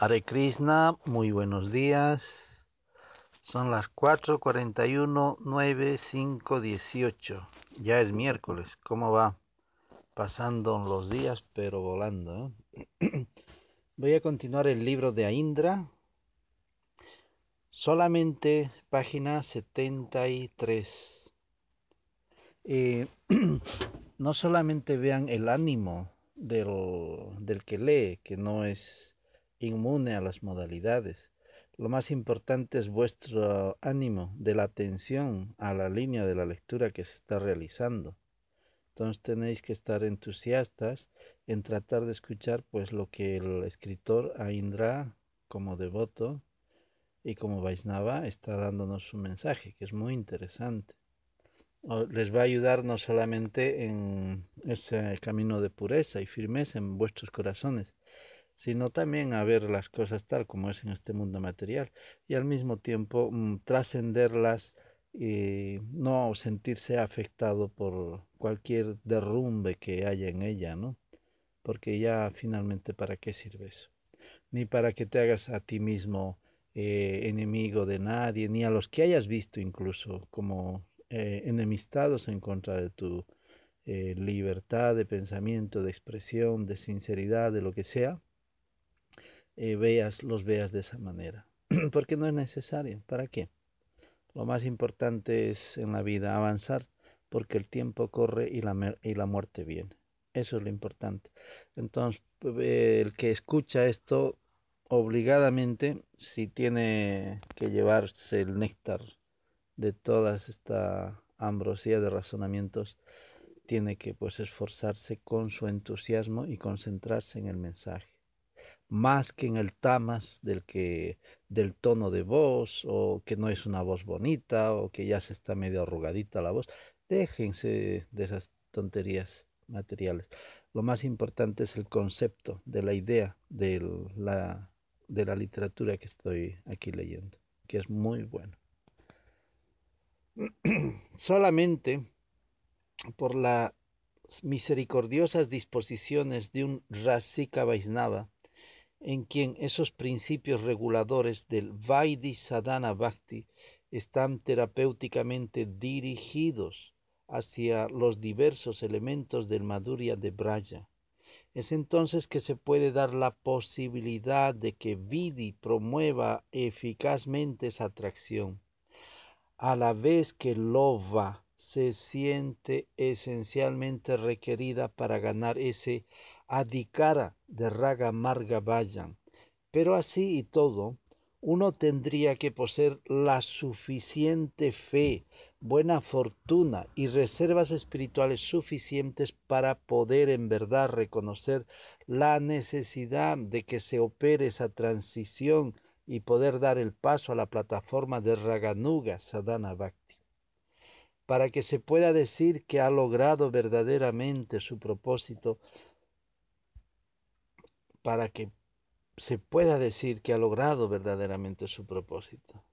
Hare Krishna, muy buenos días. Son las 4:41, 9, 5, 18. Ya es miércoles. ¿Cómo va? Pasando los días, pero volando. ¿eh? Voy a continuar el libro de Aindra. Solamente página 73. Eh, no solamente vean el ánimo del, del que lee, que no es inmune a las modalidades. Lo más importante es vuestro ánimo de la atención a la línea de la lectura que se está realizando. Entonces tenéis que estar entusiastas en tratar de escuchar pues lo que el escritor Aindra como devoto y como Vaisnava está dándonos su mensaje, que es muy interesante. Les va a ayudar no solamente en ese camino de pureza y firmeza en vuestros corazones, sino también a ver las cosas tal como es en este mundo material y al mismo tiempo mm, trascenderlas y no sentirse afectado por cualquier derrumbe que haya en ella, ¿no? Porque ya finalmente para qué sirve eso? Ni para que te hagas a ti mismo eh, enemigo de nadie, ni a los que hayas visto incluso como eh, enemistados en contra de tu eh, libertad de pensamiento, de expresión, de sinceridad, de lo que sea, eh, veas, los veas de esa manera. Porque no es necesario. ¿Para qué? Lo más importante es en la vida avanzar porque el tiempo corre y la, y la muerte viene. Eso es lo importante. Entonces, eh, el que escucha esto obligadamente, si tiene que llevarse el néctar de toda esta ambrosía de razonamientos, tiene que pues esforzarse con su entusiasmo y concentrarse en el mensaje más que en el tamas del que del tono de voz o que no es una voz bonita o que ya se está medio arrugadita la voz. Déjense de esas tonterías materiales. Lo más importante es el concepto de la idea de la de la literatura que estoy aquí leyendo que es muy bueno. Solamente por las misericordiosas disposiciones de un Rasika Vaisnava en quien esos principios reguladores del Vaidhi Sadhana Bhakti están terapéuticamente dirigidos hacia los diversos elementos del Madhurya de Braya. Es entonces que se puede dar la posibilidad de que Vidhi promueva eficazmente esa atracción, a la vez que Lova se siente esencialmente requerida para ganar ese adhikara de Raga Marga Vayan. Pero así y todo, uno tendría que poseer la suficiente fe, buena fortuna y reservas espirituales suficientes para poder en verdad reconocer la necesidad de que se opere esa transición y poder dar el paso a la plataforma de Raganuga Sadhana Bhakti. Para que se pueda decir que ha logrado verdaderamente su propósito, para que se pueda decir que ha logrado verdaderamente su propósito.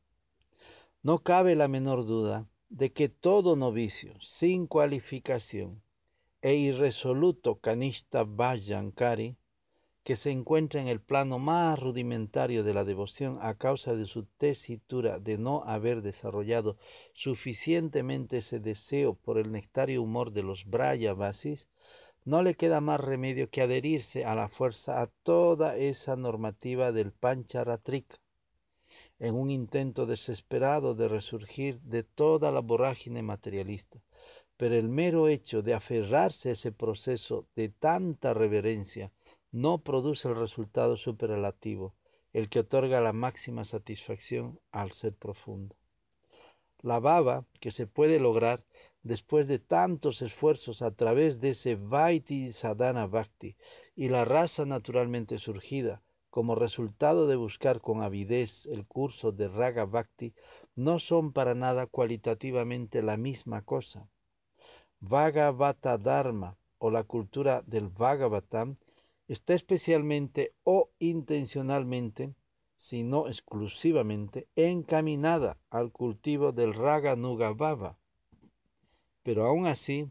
No cabe la menor duda de que todo novicio sin cualificación e irresoluto canista Vajankari, que se encuentra en el plano más rudimentario de la devoción a causa de su tesitura de no haber desarrollado suficientemente ese deseo por el nectario humor de los Brayavasis, no le queda más remedio que adherirse a la fuerza a toda esa normativa del Pancharatrika, en un intento desesperado de resurgir de toda la vorágine materialista. Pero el mero hecho de aferrarse a ese proceso de tanta reverencia no produce el resultado superlativo, el que otorga la máxima satisfacción al ser profundo. La baba que se puede lograr después de tantos esfuerzos a través de ese Vaiti Sadhana Bhakti y la raza naturalmente surgida como resultado de buscar con avidez el curso de Raga Bhakti no son para nada cualitativamente la misma cosa. Bhagavata Dharma o la cultura del Bhagavatam está especialmente o intencionalmente sino exclusivamente encaminada al cultivo del Raga Nuga Baba. Pero aún así,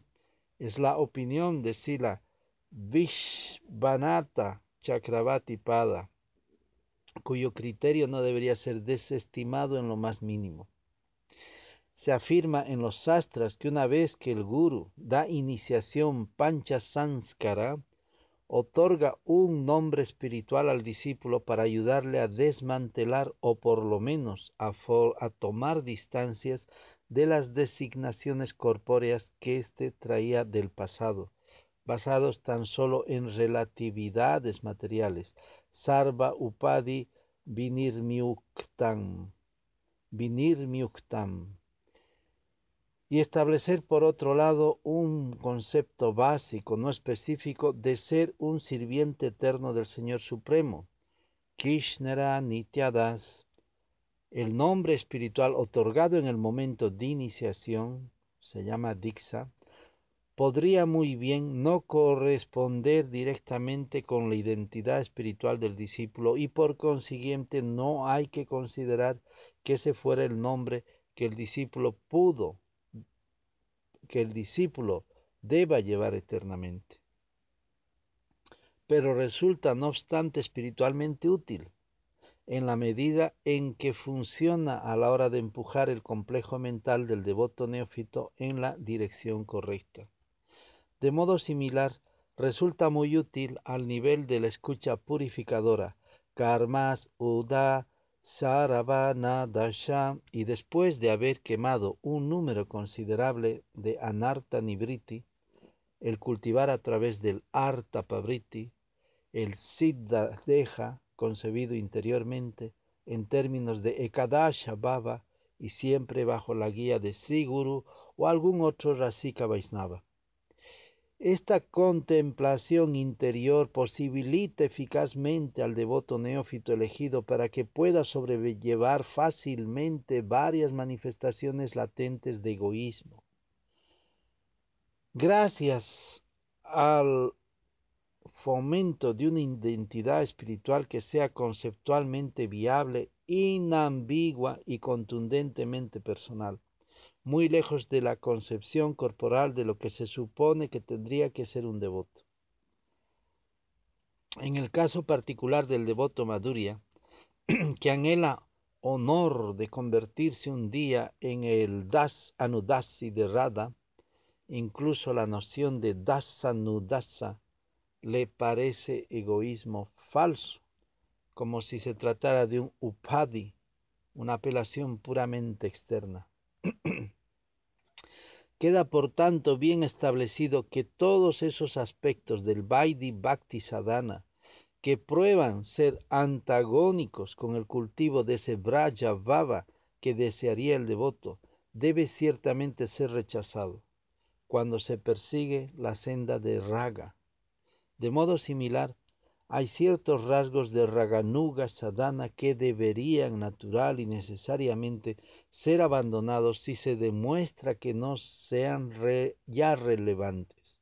es la opinión de Sila Vishvanata Chakravati Pada cuyo criterio no debería ser desestimado en lo más mínimo. Se afirma en los sastras que una vez que el guru da iniciación pancha sanskara, otorga un nombre espiritual al discípulo para ayudarle a desmantelar o por lo menos a tomar distancias de las designaciones corpóreas que éste traía del pasado, basados tan solo en relatividades materiales, sarva upadi vinirmiuktam, vinirmiuktam, y establecer por otro lado un concepto básico, no específico, de ser un sirviente eterno del Señor Supremo, Kishnera Nityadas, el nombre espiritual otorgado en el momento de iniciación, se llama Dixa, podría muy bien no corresponder directamente con la identidad espiritual del discípulo y por consiguiente no hay que considerar que ese fuera el nombre que el discípulo pudo, que el discípulo deba llevar eternamente. Pero resulta no obstante espiritualmente útil en la medida en que funciona a la hora de empujar el complejo mental del devoto neófito en la dirección correcta. De modo similar, resulta muy útil al nivel de la escucha purificadora, karmas uda saravana dasha, y después de haber quemado un número considerable de anarta nibriti, el cultivar a través del arta pabriti, el siddha deja, concebido interiormente en términos de Ekadasha Baba y siempre bajo la guía de Siguru o algún otro Rasika Vaisnava. Esta contemplación interior posibilita eficazmente al devoto neófito elegido para que pueda sobrellevar fácilmente varias manifestaciones latentes de egoísmo. Gracias al fomento de una identidad espiritual que sea conceptualmente viable, inambigua y contundentemente personal, muy lejos de la concepción corporal de lo que se supone que tendría que ser un devoto. En el caso particular del devoto Madhurya, que anhela honor de convertirse un día en el Das Anudasi de Radha, incluso la noción de Dasanudasa le parece egoísmo falso, como si se tratara de un upadi, una apelación puramente externa. Queda por tanto bien establecido que todos esos aspectos del Vaidhi Bhakti Sadhana que prueban ser antagónicos con el cultivo de ese Braja Bhava que desearía el devoto, debe ciertamente ser rechazado cuando se persigue la senda de Raga, de modo similar, hay ciertos rasgos de Raganuga Sadhana que deberían natural y necesariamente ser abandonados si se demuestra que no sean ya relevantes.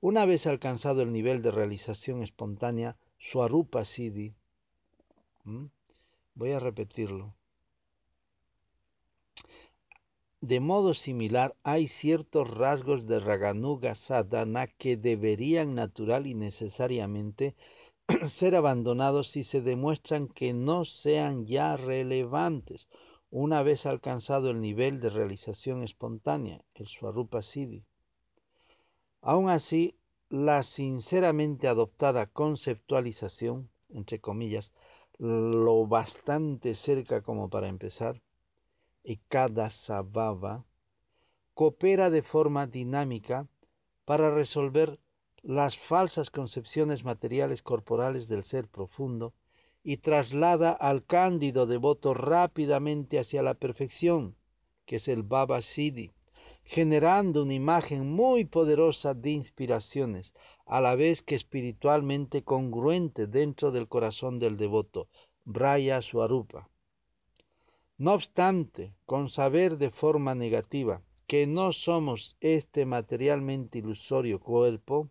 Una vez alcanzado el nivel de realización espontánea, Swarupa Siddhi, voy a repetirlo, de modo similar, hay ciertos rasgos de Raganuga Sadhana que deberían natural y necesariamente ser abandonados si se demuestran que no sean ya relevantes una vez alcanzado el nivel de realización espontánea, el Swarupa Siddhi. Aun así, la sinceramente adoptada conceptualización, entre comillas, lo bastante cerca como para empezar, y cada sababa coopera de forma dinámica para resolver las falsas concepciones materiales corporales del ser profundo y traslada al cándido devoto rápidamente hacia la perfección, que es el Baba Siddhi, generando una imagen muy poderosa de inspiraciones, a la vez que espiritualmente congruente dentro del corazón del devoto, Braya Swarupa. No obstante, con saber de forma negativa que no somos este materialmente ilusorio cuerpo,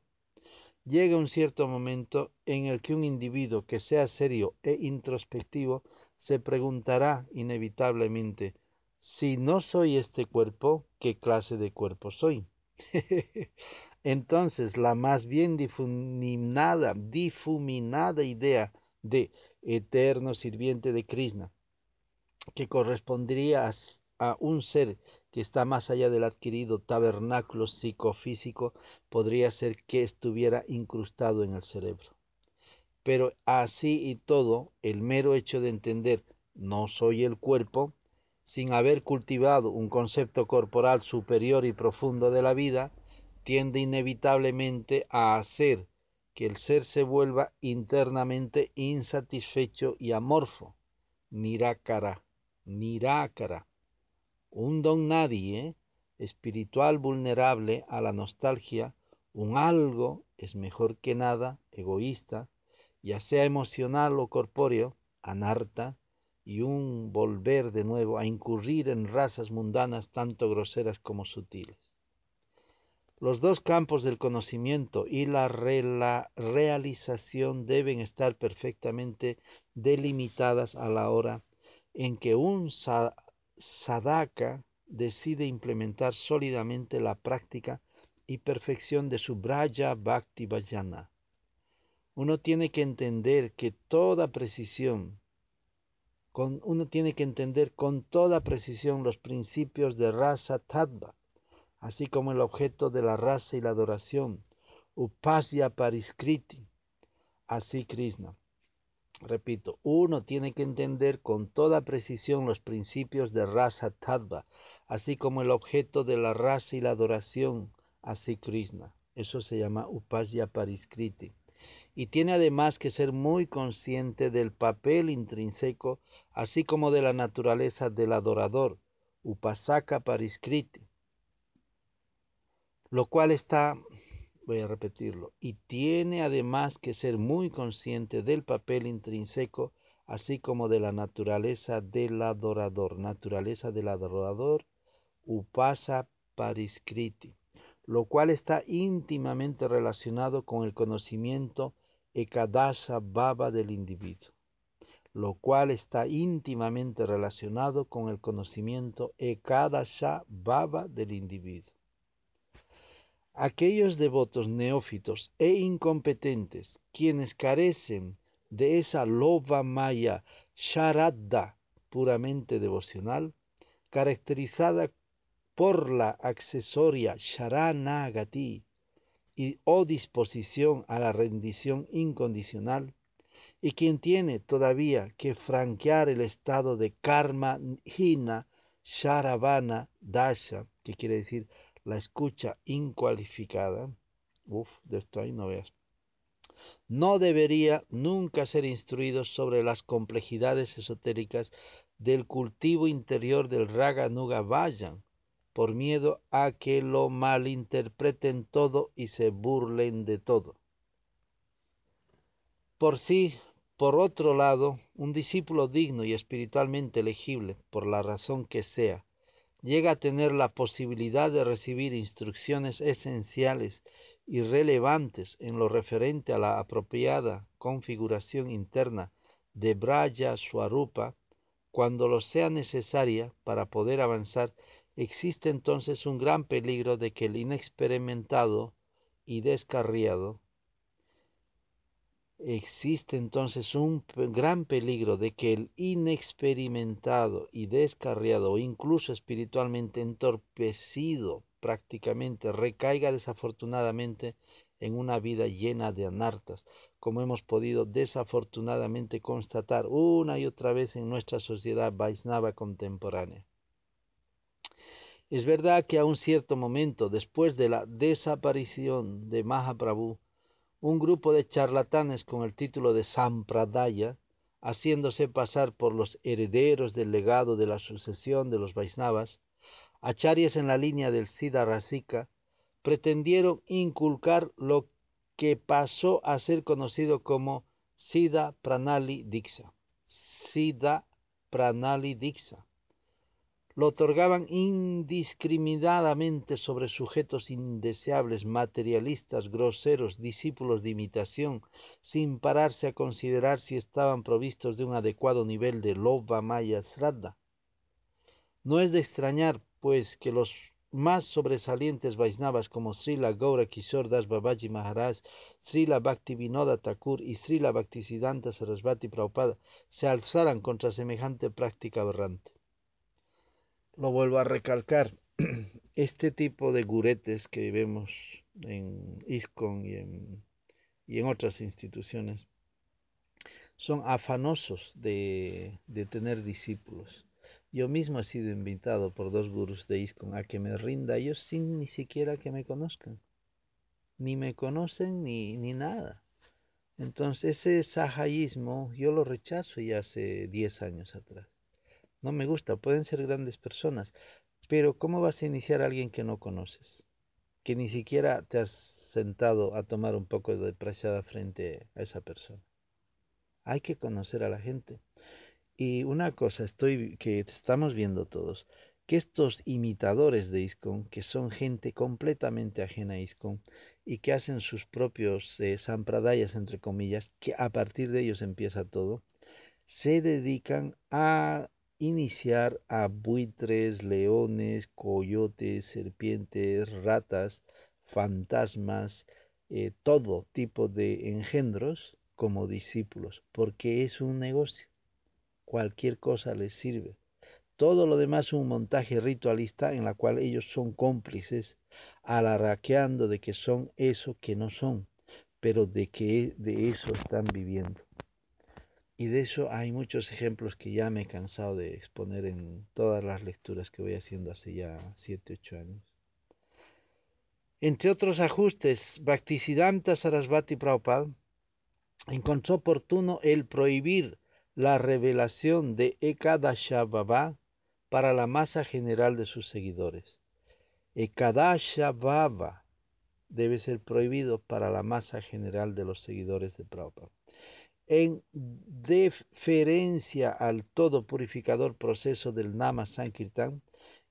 llega un cierto momento en el que un individuo que sea serio e introspectivo se preguntará inevitablemente, si no soy este cuerpo, ¿qué clase de cuerpo soy? Entonces la más bien difuminada, difuminada idea de eterno sirviente de Krishna, que correspondería a, un ser que está más allá del adquirido tabernáculo psicofísico, podría ser que estuviera incrustado en el cerebro. Pero así y todo, el mero hecho de entender no soy el cuerpo, sin haber cultivado un concepto corporal superior y profundo de la vida, tiende inevitablemente a hacer que el ser se vuelva internamente insatisfecho y amorfo, nirácara, nirácara, un don nadie, espiritual vulnerable a la nostalgia, un algo es mejor que nada, egoísta, ya sea emocional o corpóreo, anarta, y un volver de nuevo a incurrir en razas mundanas tanto groseras como sutiles. Los dos campos del conocimiento y la, realización deben estar perfectamente delimitadas a la hora en que un sadaka decide implementar sólidamente la práctica y perfección de su Braya Bhakti Vajana. Uno tiene que entender que toda precisión, uno tiene que entender con toda precisión los principios de Rasa Tattva, así como el objeto de la raza y la adoración, upasya pariskriti, así Krishna. Repito, uno tiene que entender con toda precisión los principios de rasa tattva, así como el objeto de la raza y la adoración, así Krishna. Eso se llama upasya pariskriti. Y tiene además que ser muy consciente del papel intrínseco, así como de la naturaleza del adorador, upasaka pariskriti lo cual está, voy a repetirlo, y tiene además que ser muy consciente del papel intrínseco, así como de la naturaleza del adorador, naturaleza del adorador, upasa pariskriti, lo cual está íntimamente relacionado con el conocimiento ekadasha baba del individuo, lo cual está íntimamente relacionado con el conocimiento ekadasha baba del individuo. Aquellos devotos neófitos e incompetentes, quienes carecen de esa loba maya sharadda puramente devocional, caracterizada por la accesoria sharanagati y o disposición a la rendición incondicional, y quien tiene todavía que franquear el estado de karma hina sharavana dasha, que quiere decir la escucha incualificada, uff, de esto ahí no veas, no debería nunca ser instruido sobre las complejidades esotéricas del cultivo interior del Raga Nuga Vayan, por miedo a que lo malinterpreten todo y se burlen de todo. Por sí, por otro lado, un discípulo digno y espiritualmente elegible, por la razón que sea, llega a tener la posibilidad de recibir instrucciones esenciales y relevantes en lo referente a la apropiada configuración interna de Braya Swarupa, cuando lo sea necesaria para poder avanzar, existe entonces un gran peligro de que el inexperimentado y descarriado Existe entonces un gran peligro de que el inexperimentado y descarriado o incluso espiritualmente entorpecido prácticamente recaiga desafortunadamente en una vida llena de anartas, como hemos podido desafortunadamente constatar una y otra vez en nuestra sociedad Vaisnava contemporánea. Es verdad que a un cierto momento, después de la desaparición de Mahaprabhu, un grupo de charlatanes con el título de Sampradaya, haciéndose pasar por los herederos del legado de la sucesión de los Vaisnavas, acharyas en la línea del Siddha Rasika, pretendieron inculcar lo que pasó a ser conocido como Siddha Pranali Diksha. Siddha Pranali Diksha, lo otorgaban indiscriminadamente sobre sujetos indeseables, materialistas, groseros, discípulos de imitación, sin pararse a considerar si estaban provistos de un adecuado nivel de loba maya sraddha. No es de extrañar, pues, que los más sobresalientes Vaisnavas como Srila Gaura Kishore Das Babaji Maharaj, Srila Bhakti Vinoda Thakur y Srila Bhaktisiddhanta Sarasvati Prabhupada se alzaran contra semejante práctica aberrante. Lo vuelvo a recalcar, este tipo de guretes que vemos en ISKCON y en, y en otras instituciones son afanosos de, de tener discípulos yo mismo he sido invitado por dos gurús de ISKCON a que me rinda ellos sin ni siquiera que me conozcan. Ni me conocen ni, ni nada. Entonces ese sahayismo yo lo rechazo ya hace 10 años atrás. No me gusta, pueden ser grandes personas, pero ¿cómo vas a iniciar a alguien que no conoces? Que ni siquiera te has sentado a tomar un poco de preciada frente a esa persona. Hay que conocer a la gente. Y una cosa estoy que estamos viendo todos, que estos imitadores de ISKCON, que son gente completamente ajena a ISKCON y que hacen sus propios eh, sampradayas, entre comillas, que a partir de ellos empieza todo, se dedican a iniciar a buitres, leones, coyotes, serpientes, ratas, fantasmas, eh, todo tipo de engendros como discípulos, porque es un negocio cualquier cosa les sirve. Todo lo demás es un montaje ritualista en la cual ellos son cómplices, alarraqueando de que son eso que no son, pero de que de eso están viviendo. Y de eso hay muchos ejemplos que ya me he cansado de exponer en todas las lecturas que voy haciendo hace ya 7, 8 años. Entre otros ajustes, Bhaktisiddhanta Sarasvati Prabhupada encontró oportuno el prohibir la revelación de Ekadasha Baba para la masa general de sus seguidores. Ekadasha Baba debe ser prohibido para la masa general de los seguidores de Prabhupada. En deferencia al todo purificador proceso del Nama Sankirtan,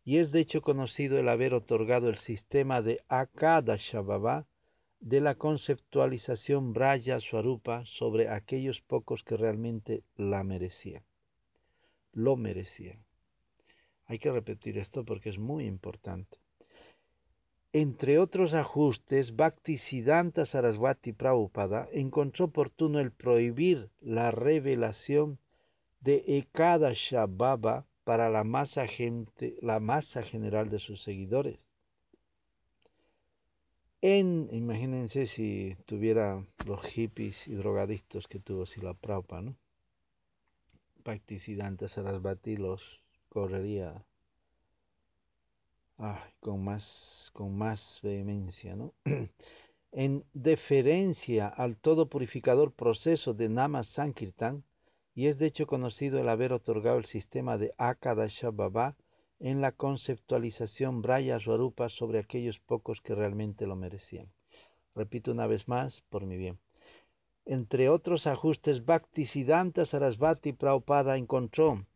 y es de hecho conocido el haber otorgado el sistema de Akadasha Baba de la conceptualización Braya Swarupa sobre aquellos pocos que realmente la merecían. Lo merecían. Hay que repetir esto porque es muy importante. Entre otros ajustes, Bhaktisiddhanta Saraswati Prabhupada encontró oportuno el prohibir la revelación de Ekadasha Baba para la masa, gente, la masa general de sus seguidores en, imagínense si tuviera los hippies y drogadictos que tuvo Sila Prabhupada, ¿no? Bhaktisiddhanta Sarasvati los correría con, más, con más vehemencia, ¿no? en deferencia al todo purificador proceso de Nama Sankirtan, y es de hecho conocido el haber otorgado el sistema de Akadasha Baba en la conceptualización Braya Swarupa sobre aquellos pocos que realmente lo merecían. Repito una vez más, por mi bien. Entre otros ajustes, Bhaktisiddhanta Sarasvati Prabhupada encontró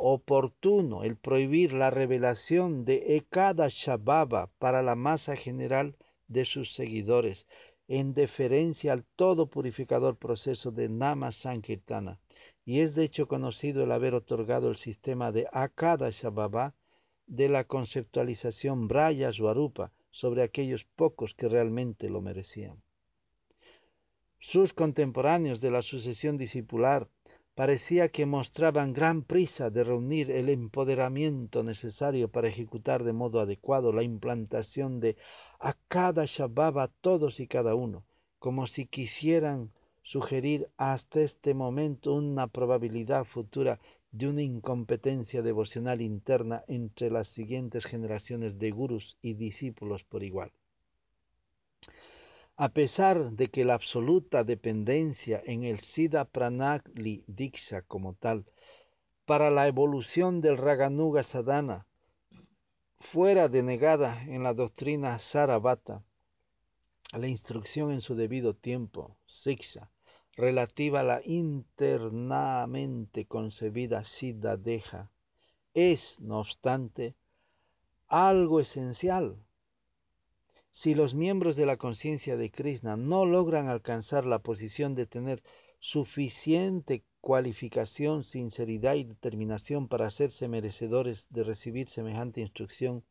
oportuno el prohibir la revelación de Ekada Shababa para la masa general de sus seguidores, en deferencia al todo purificador proceso de Nama Sankirtana, y es de hecho conocido el haber otorgado el sistema de Akada Shababa de la conceptualización Braya Swarupa sobre aquellos pocos que realmente lo merecían. Sus contemporáneos de la sucesión discipular parecía que mostraban gran prisa de reunir el empoderamiento necesario para ejecutar de modo adecuado la implantación de Akada Shababa todos y cada uno, como si quisieran sugerir hasta este momento una probabilidad futura de una incompetencia devocional interna entre las siguientes generaciones de gurús y discípulos por igual. A pesar de que la absoluta dependencia en el Siddha Pranagli Diksha como tal para la evolución del Raganuga Sadhana fuera denegada en la doctrina Sarabhata, la instrucción en su debido tiempo, Siksha, relativa a la internamente concebida Siddha Deja es, no obstante, algo esencial. Si los miembros de la conciencia de Krishna no logran alcanzar la posición de tener suficiente cualificación, sinceridad y determinación para hacerse merecedores de recibir semejante instrucción,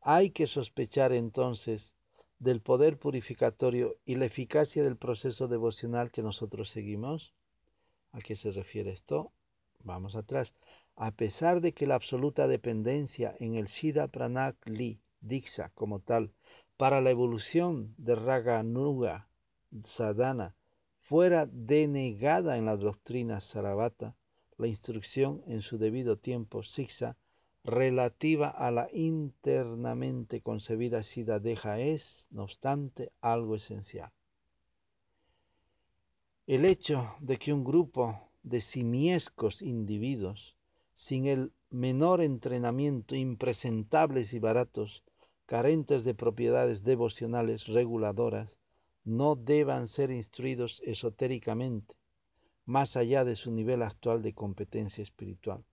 Hay que sospechar entonces del poder purificatorio y la eficacia del proceso devocional que nosotros seguimos. ¿A qué se refiere esto? Vamos atrás. A pesar de que la absoluta dependencia en el Shira Pranak Li, Diksha como tal, para la evolución de Raga Nuga Sadhana, fuera denegada en la doctrina Sarabhata, la instrucción en su debido tiempo, Siksa, relativa a la internamente concebida sida deja es, no obstante, algo esencial. El hecho de que un grupo de simiescos individuos, sin el menor entrenamiento, impresentables y baratos, carentes de propiedades devocionales reguladoras, no deban ser instruidos esotéricamente, más allá de su nivel actual de competencia espiritual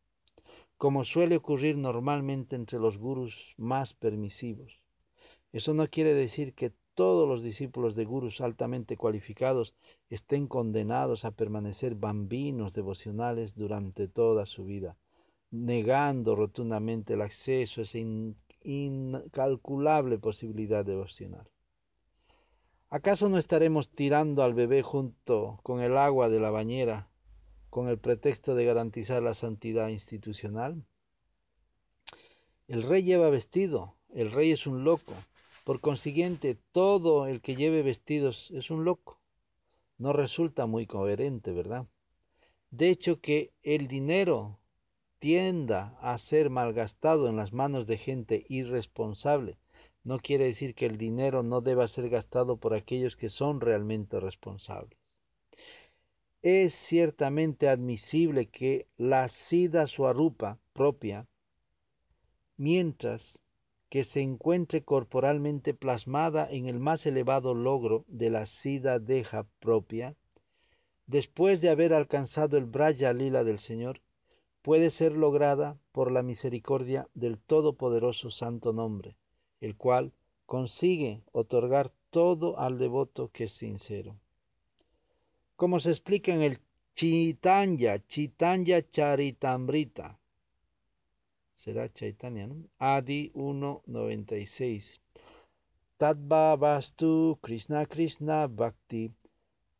como suele ocurrir normalmente entre los gurús más permisivos. Eso no quiere decir que todos los discípulos de gurús altamente cualificados estén condenados a permanecer bambinos devocionales durante toda su vida, negando rotundamente el acceso a esa incalculable posibilidad devocional. ¿Acaso no estaremos tirando al bebé junto con el agua de la bañera con el pretexto de garantizar la santidad institucional? El rey lleva vestido, el rey es un loco. Por consiguiente, todo el que lleve vestidos es un loco. No resulta muy coherente, ¿verdad? De hecho, que el dinero tienda a ser malgastado en las manos de gente irresponsable, no quiere decir que el dinero no deba ser gastado por aquellos que son realmente responsables. Es ciertamente admisible que la sida suarupa propia, mientras que se encuentre corporalmente plasmada en el más elevado logro de la sida deja propia, después de haber alcanzado el braya lila del Señor, puede ser lograda por la misericordia del Todopoderoso Santo Nombre, el cual consigue otorgar todo al devoto que es sincero como se explica en el Chitanya, Chitanya Charitamrita. Será Chaitanya, ¿no? Adi 1.96. Tadva Vastu Krishna Krishna Bhakti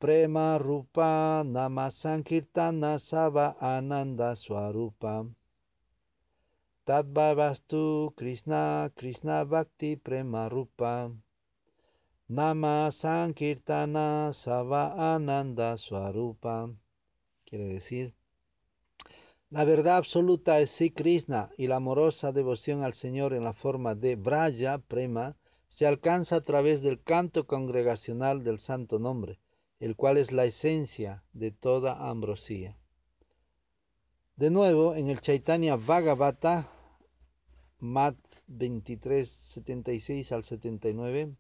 Prema Rupa Nama Sankirtana Sava Ananda Swarupa. Tadva Vastu Krishna Krishna Bhakti Prema Rupa Nama Sankirtana Sava Ananda Swarupa. Quiere decir, la verdad absoluta es Sri Krishna y la amorosa devoción al Señor en la forma de Braja Prema se alcanza a través del canto congregacional del Santo Nombre, el cual es la esencia de toda ambrosía. De nuevo, en el Chaitanya Bhagavata, Mat 23, 76 al 79,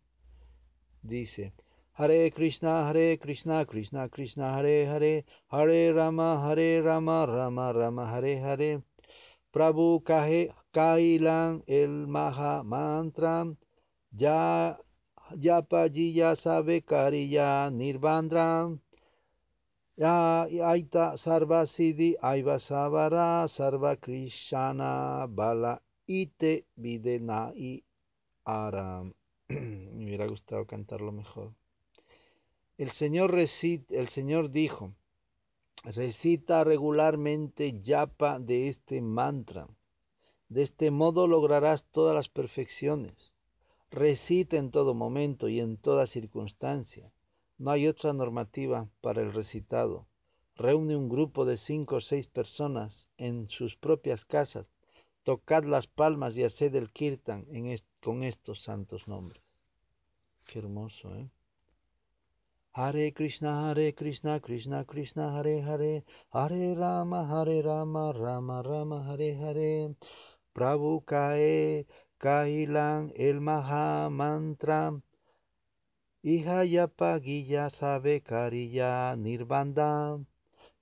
dice, Hare Krishna, Hare Krishna, Krishna Krishna, Hare Hare, Hare Rama, Hare Rama, Rama Rama, Hare Hare. Prabhu Kailan el Maha Mantra, Ya Yapa Jiya Sabe Kariya Nirbandra. Ya Aita Sarva Siddhi Aiva Savara Sarva Krishna Bala Ite Videnai Aram. Me hubiera gustado cantarlo mejor. El Señor, el Señor dijo, recita regularmente yapa de este mantra. De este modo lograrás todas las perfecciones. Recita en todo momento y en toda circunstancia. No hay otra normativa para el recitado. Reúne un grupo de cinco o seis personas en sus propias casas. Tocad las palmas y haced el kirtan con estos santos nombres. Qué hermoso, ¿eh? Hare Krishna, Hare Krishna, Krishna Krishna, Hare Hare, Hare Rama, Hare Rama, Rama Rama, Hare Hare. Prabhu Kae, Kailan, el Maha Mantra. Hija Yapa Guilla Sabe Kariya Nirbanda.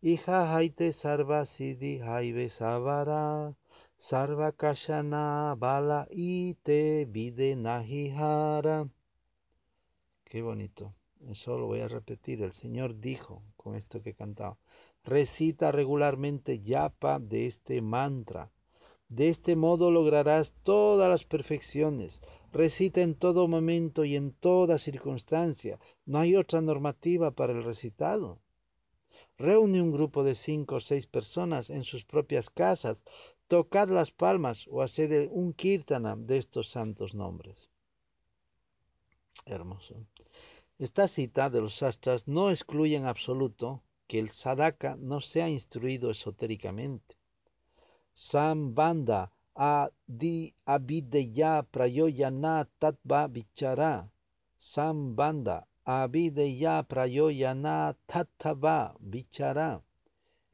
Hija Haite Sarva Siddhi Haive Savara. Sarva Kashana Bala Ite Vide Nahihara. Qué bonito. Eso lo voy a repetir. El Señor dijo con esto que he cantado. Recita regularmente yapa de este mantra. De este modo lograrás todas las perfecciones. Recita en todo momento y en toda circunstancia. No hay otra normativa para el recitado. Reúne un grupo de cinco o seis personas en sus propias casas, tocad las palmas o hacer un kirtana de estos santos nombres. Hermoso. Esta cita de los sastras no excluye en absoluto que el sadaka no sea instruido esotéricamente. Sambanda adi abideya prayoyana tatva vichara. Sambanda abideya prayoyana tatva vichara.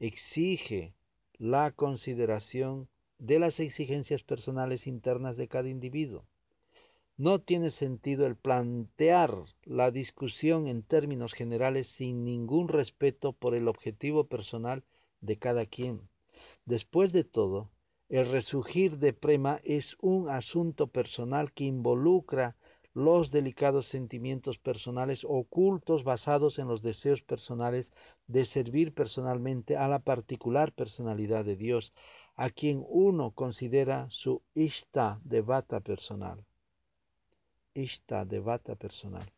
Exige la consideración de las exigencias personales internas de cada individuo. No tiene sentido el plantear la discusión en términos generales sin ningún respeto por el objetivo personal de cada quien. Después de todo, el resurgir de Prema es un asunto personal que involucra los delicados sentimientos personales ocultos basados en los deseos personales de servir personalmente a la particular personalidad de Dios, a quien uno considera su Ishta devata personal. Ishta devata personal.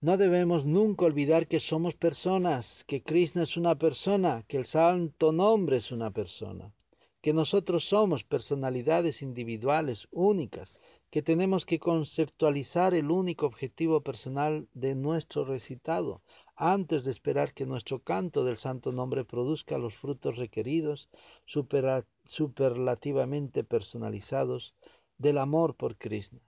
No debemos nunca olvidar que somos personas, que Krishna es una persona, que el santo nombre es una persona, que nosotros somos personalidades individuales únicas, que tenemos que conceptualizar el único objetivo personal de nuestro recitado, antes de esperar que nuestro canto del santo nombre produzca los frutos requeridos, superlativamente personalizados, del amor por Krishna.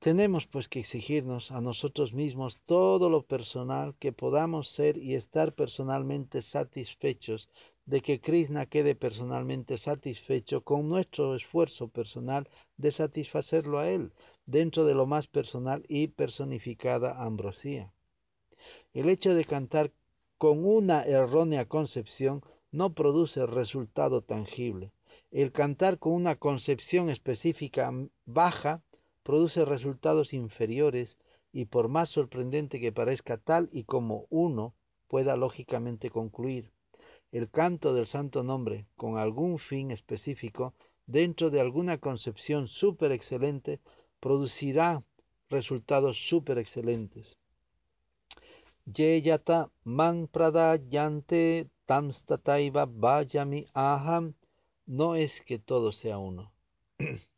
Tenemos pues que exigirnos a nosotros mismos todo lo personal que podamos ser y estar personalmente satisfechos de que Krishna quede personalmente satisfecho con nuestro esfuerzo personal de satisfacerlo a Él dentro de lo más personal y personificada ambrosía. El hecho de cantar con una errónea concepción no produce resultado tangible. El cantar con una concepción específica baja produce resultados inferiores y por más sorprendente que parezca tal y como uno pueda lógicamente concluir, el canto del santo nombre con algún fin específico dentro de alguna concepción súper excelente producirá resultados súper excelentes. Yeyata man pradayante tamstataiva vayami aham no es que todo sea uno.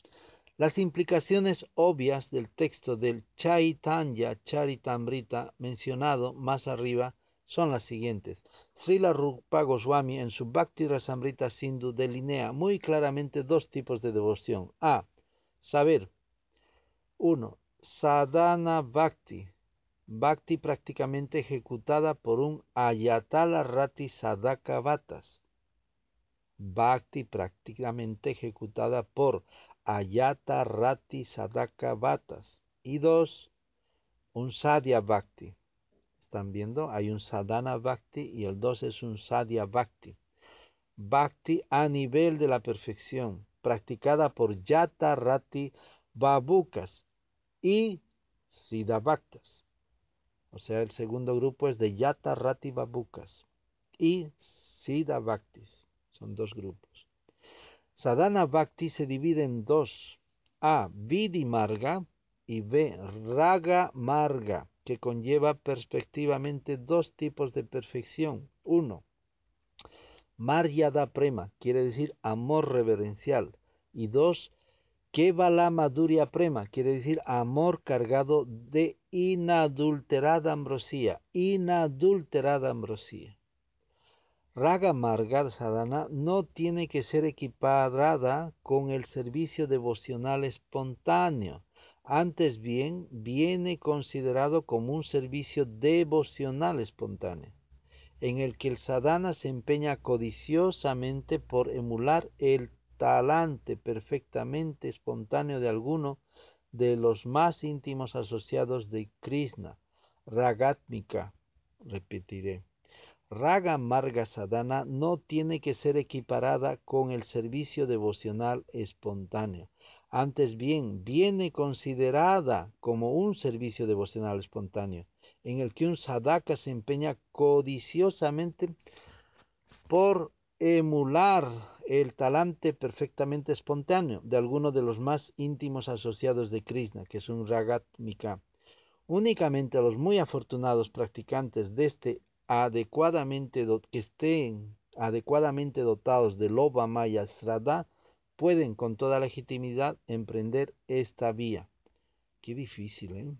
Las implicaciones obvias del texto del Chaitanya Charitamrita mencionado más arriba son las siguientes. Srila Rupa Goswami en su Bhakti Rasamrita Sindhu delinea muy claramente dos tipos de devoción. A. Saber. 1. Sadhana Bhakti. Bhakti prácticamente ejecutada por un Ayatala Rati Sadaka Vatas. Bhakti prácticamente ejecutada por Ayata Rati Sadaka Vatas. Y dos, un Sadhya Bhakti. ¿Están viendo? Hay un Sadhana Bhakti y el dos es un Sadhya Bhakti. Bhakti a nivel de la perfección, practicada por Yata Rati Babukas y Siddha Bhaktas. O sea, el segundo grupo es de Yata Rati Babukas y Siddha Bhaktis. Son dos grupos. Sadhana Bhakti se divide en dos. A. Vidhi Marga y B. Raga Marga, que conlleva perspectivamente dos tipos de perfección. Uno. Maryada Prema, quiere decir amor reverencial. Y dos. Kevala Madhurya Prema, quiere decir amor cargado de inadulterada ambrosía. Inadulterada ambrosía. Raga Marga Sadhana no tiene que ser equiparada con el servicio devocional espontáneo. Antes bien, viene considerado como un servicio devocional espontáneo, en el que el sadhana se empeña codiciosamente por emular el talante perfectamente espontáneo de alguno de los más íntimos asociados de Krishna, Ragatmika, repetiré. Raga Marga Sadhana no tiene que ser equiparada con el servicio devocional espontáneo. Antes bien, viene considerada como un servicio devocional espontáneo, en el que un sadaka se empeña codiciosamente por emular el talante perfectamente espontáneo de alguno de los más íntimos asociados de Krishna, que es un Ragat Mika. Únicamente los muy afortunados practicantes de este adecuadamente que estén adecuadamente dotados de Loba Maya Srada pueden con toda legitimidad emprender esta vía. Qué difícil, ¿eh?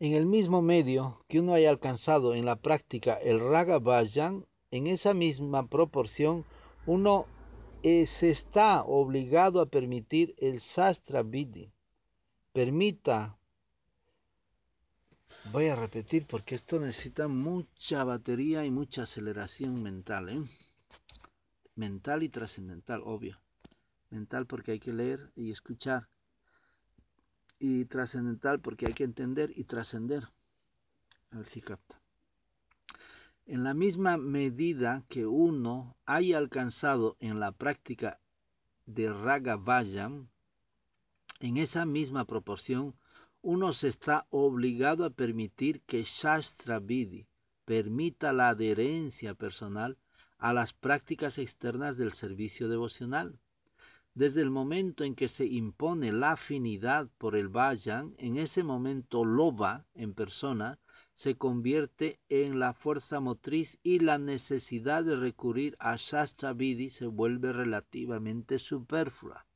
En el mismo medio que uno haya alcanzado en la práctica el Raga Vajan, en esa misma proporción uno eh, se está obligado a permitir el Sastra Vidhi. Permita, voy a repetir porque esto necesita mucha batería y mucha aceleración mental, ¿eh? mental y trascendental, obvio. Mental porque hay que leer y escuchar. Y trascendental porque hay que entender y trascender. A ver si capta. En la misma medida que uno haya alcanzado en la práctica de Raga en esa misma proporción, uno se está obligado a permitir que Shastra Vidhi permita la adherencia personal a las prácticas externas del servicio devocional. Desde el momento en que se impone la afinidad por el Vayan, en ese momento Loba en persona se convierte en la fuerza motriz y la necesidad de recurrir a Shastra Vidhi se vuelve relativamente superflua.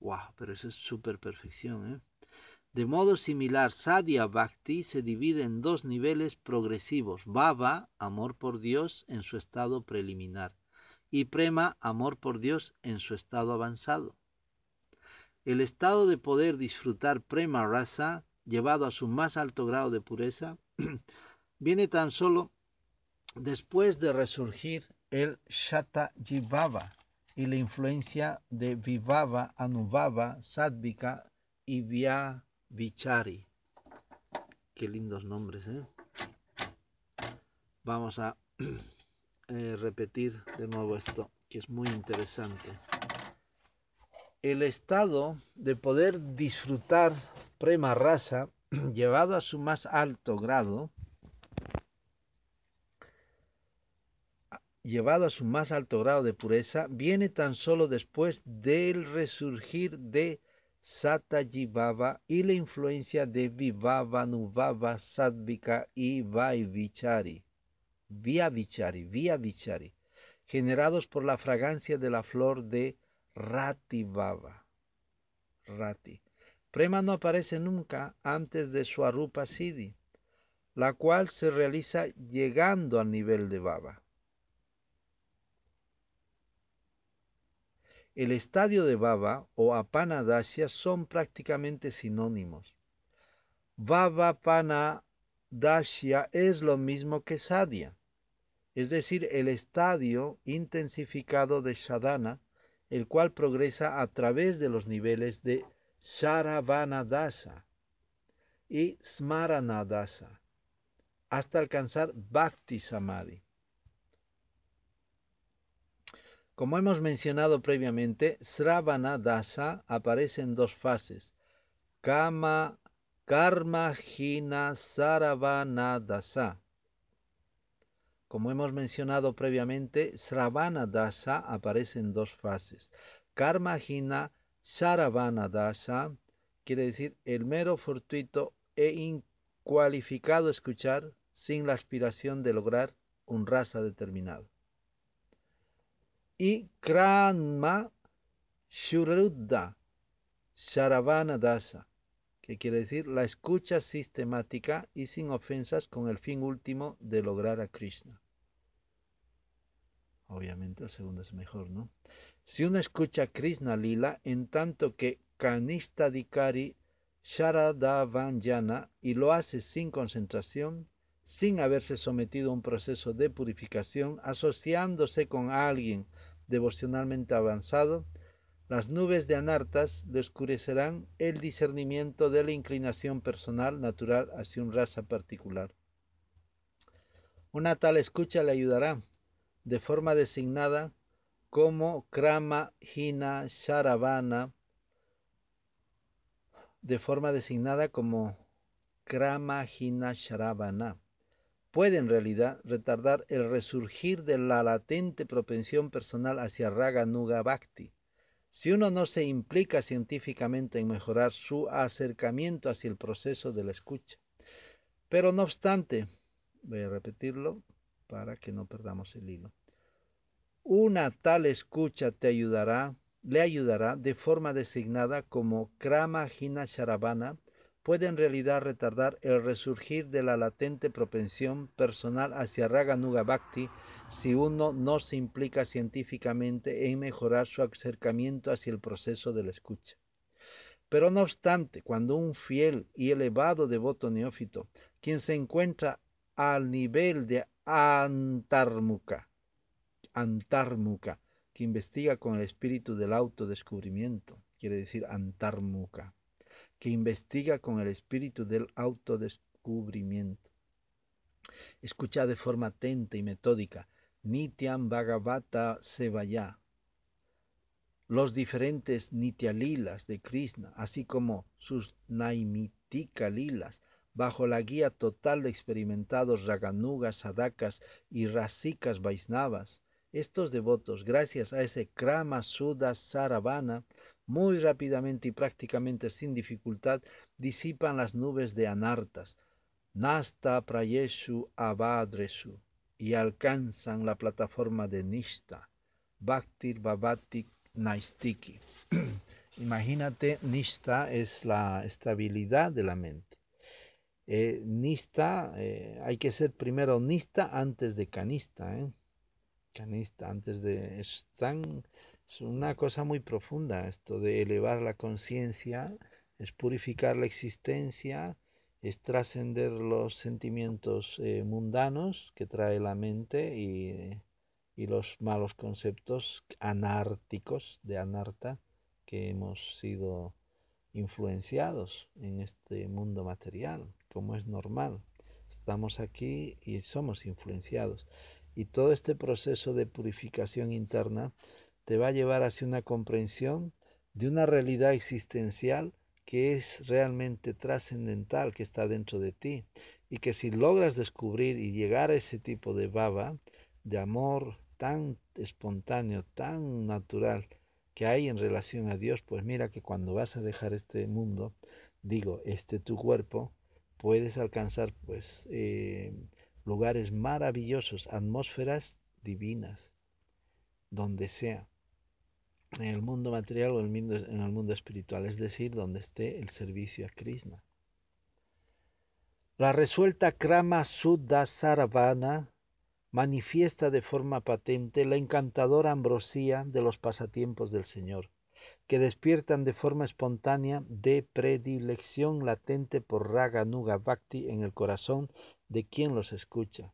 Wow, pero eso es super perfección, ¿eh? De modo similar, Sadhya Bhakti se divide en dos niveles progresivos, Bhava, amor por Dios en su estado preliminar, y Prema, amor por Dios en su estado avanzado. El estado de poder disfrutar Prema Rasa, llevado a su más alto grado de pureza, viene tan solo después de resurgir el Shata Jivava y la influencia de Vivava, Anubhava, Sadvika y Vya Vichari. Qué lindos nombres, ¿eh? Vamos a eh, repetir de nuevo esto, que es muy interesante. El estado de poder disfrutar prema raza, llevado a su más alto grado, llevado a su más alto grado de pureza, viene tan solo después del resurgir de Satajibhava y la influencia de Vivava, Nuvava, Sadvika y Vaivichari, Viavichari, Viavichari, generados por la fragancia de la flor de Rativava. Rati. Prema no aparece nunca antes de su Arupa Siddhi, la cual se realiza llegando al nivel de Baba. El estadio de Baba o Apanadasya son prácticamente sinónimos. Baba Panadasya es lo mismo que Sadhya, es decir, el estadio intensificado de Sadhana, el cual progresa a través de los niveles de Saravanadasa y Smaranadasa hasta alcanzar Bhakti Samadhi. Como hemos mencionado previamente, Sravana Dasa aparece en dos fases. Kama, karma Hina Saravana Dasa. Como hemos mencionado previamente, Sravana Dasa aparece en dos fases. Karma Hina Saravana Dasa quiere decir el mero fortuito e incualificado escuchar sin la aspiración de lograr un rasa determinado y Kranma Shuruddha Saravana Dasa, que quiere decir la escucha sistemática y sin ofensas con el fin último de lograr a Krishna. Obviamente el segundo es mejor, ¿no? Si uno escucha Krishna Lila, en tanto que Kanistadikari Sharadavanjana y lo hace sin concentración, sin haberse sometido a un proceso de purificación, asociándose con alguien devocionalmente avanzado, las nubes de anartas le oscurecerán el discernimiento de la inclinación personal natural hacia un raza particular. Una tal escucha le ayudará, de forma designada, como Krama Hina Sharavana, de forma designada como Krama Sharavana puede en realidad retardar el resurgir de la latente propensión personal hacia Raga Nuga Bhakti. Si uno no se implica científicamente en mejorar su acercamiento hacia el proceso de la escucha. Pero no obstante, voy a repetirlo para que no perdamos el hilo. Una tal escucha te ayudará, le ayudará de forma designada como Krama Hina Sharavana puede en realidad retardar el resurgir de la latente propensión personal hacia Raga Nuga Bhakti si uno no se implica científicamente en mejorar su acercamiento hacia el proceso de la escucha. Pero no obstante, cuando un fiel y elevado devoto neófito, quien se encuentra al nivel de Antarmuka, Antarmuka, que investiga con el espíritu del autodescubrimiento, quiere decir Antarmuka, que investiga con el espíritu del autodescubrimiento. Escucha de forma atenta y metódica Nityam Bhagavata Sevaya, los diferentes Nityalilas de Krishna, así como sus Naimitika lilas, bajo la guía total de experimentados Raganugas, Sadakas y Rasikas Vaisnavas. Estos devotos, gracias a ese Krama Sudha Saravana, muy rápidamente y prácticamente sin dificultad disipan las nubes de anartas, Nasta Prayeshu Abadresu, y alcanzan la plataforma de Nishta, Bhaktir Bhavati Naistiki. Imagínate, Nishta es la estabilidad de la mente. Eh, nista, eh, hay que ser primero nista antes de canista. ¿eh? Canista antes de... Es tan es una cosa muy profunda esto de elevar la conciencia, es purificar la existencia, es trascender los sentimientos eh, mundanos que trae la mente y, y, los malos conceptos anárticos de anarta que hemos sido influenciados en este mundo material, como es normal. Estamos aquí y somos influenciados. Y todo este proceso de purificación interna te va a llevar hacia una comprensión de una realidad existencial que es realmente trascendental, que está dentro de ti, y que si logras descubrir y llegar a ese tipo de baba, de amor tan espontáneo, tan natural que hay en relación a Dios, pues mira que cuando vas a dejar este mundo, digo, este tu cuerpo, puedes alcanzar pues eh, lugares maravillosos, atmósferas divinas, donde sea en el mundo material o en el mundo espiritual, es decir, donde esté el servicio a Krishna. La resuelta Krama Suddha manifiesta de forma patente la encantadora ambrosía de los pasatiempos del Señor, que despiertan de forma espontánea de predilección latente por Raga Nuga Bhakti en el corazón de quien los escucha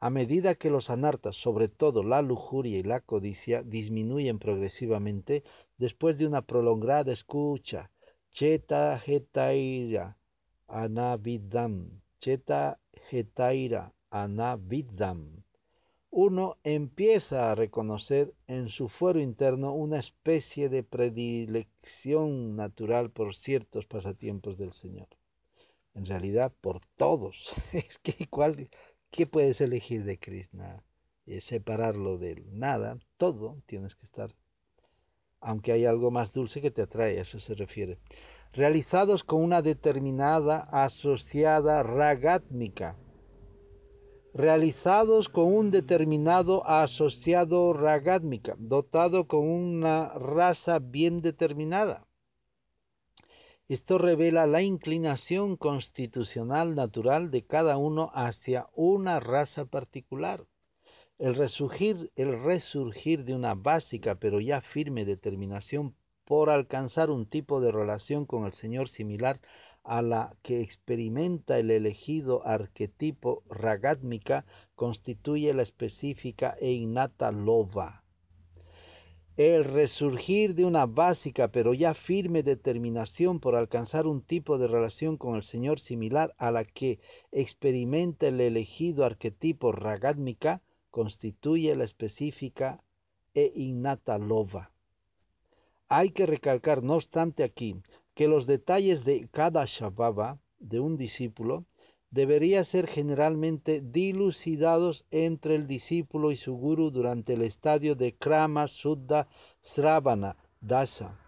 a medida que los anartas, sobre todo la lujuria y la codicia, disminuyen progresivamente después de una prolongada escucha, cheta getaira anavidam, cheta getaira anavidam, uno empieza a reconocer en su fuero interno una especie de predilección natural por ciertos pasatiempos del Señor. En realidad, por todos. Es que cuál ¿Qué puedes elegir de Krishna? Es separarlo del nada, todo tienes que estar. Aunque hay algo más dulce que te atrae, a eso se refiere. Realizados con una determinada asociada ragátmica. Realizados con un determinado asociado ragátmica, dotado con una raza bien determinada. Esto revela la inclinación constitucional natural de cada uno hacia una raza particular. El resurgir, el resurgir de una básica pero ya firme determinación por alcanzar un tipo de relación con el Señor similar a la que experimenta el elegido arquetipo ragátmica constituye la específica e innata lova el resurgir de una básica pero ya firme determinación por alcanzar un tipo de relación con el Señor similar a la que experimenta el elegido arquetipo ragátmica constituye la específica e innata lova. Hay que recalcar, no obstante aquí, que los detalles de cada Shababa de un discípulo debería ser generalmente dilucidados entre el discípulo y su guru durante el estadio de Krama Suddha Sravana Dasa.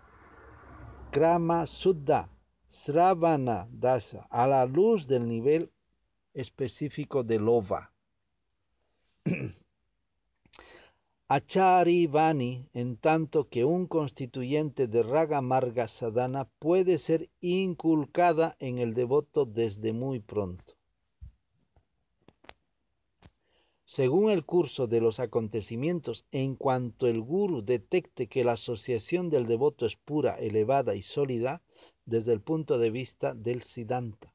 Krama Suddha Sravana Dasa, a la luz del nivel específico de Lova. Achari Vani, en tanto que un constituyente de Raga Marga Sadhana puede ser inculcada en el devoto desde muy pronto. Según el curso de los acontecimientos, en cuanto el guru detecte que la asociación del devoto es pura, elevada y sólida, desde el punto de vista del Siddhanta,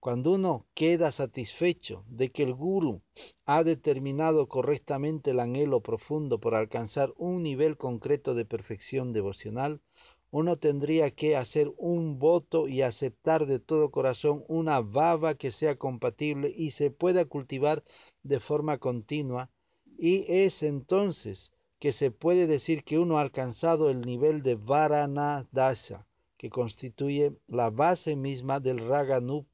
cuando uno queda satisfecho de que el guru ha determinado correctamente el anhelo profundo por alcanzar un nivel concreto de perfección devocional, uno tendría que hacer un voto y aceptar de todo corazón una baba que sea compatible y se pueda cultivar de forma continua, y es entonces que se puede decir que uno ha alcanzado el nivel de Varanadasha, que constituye la base misma del Raganu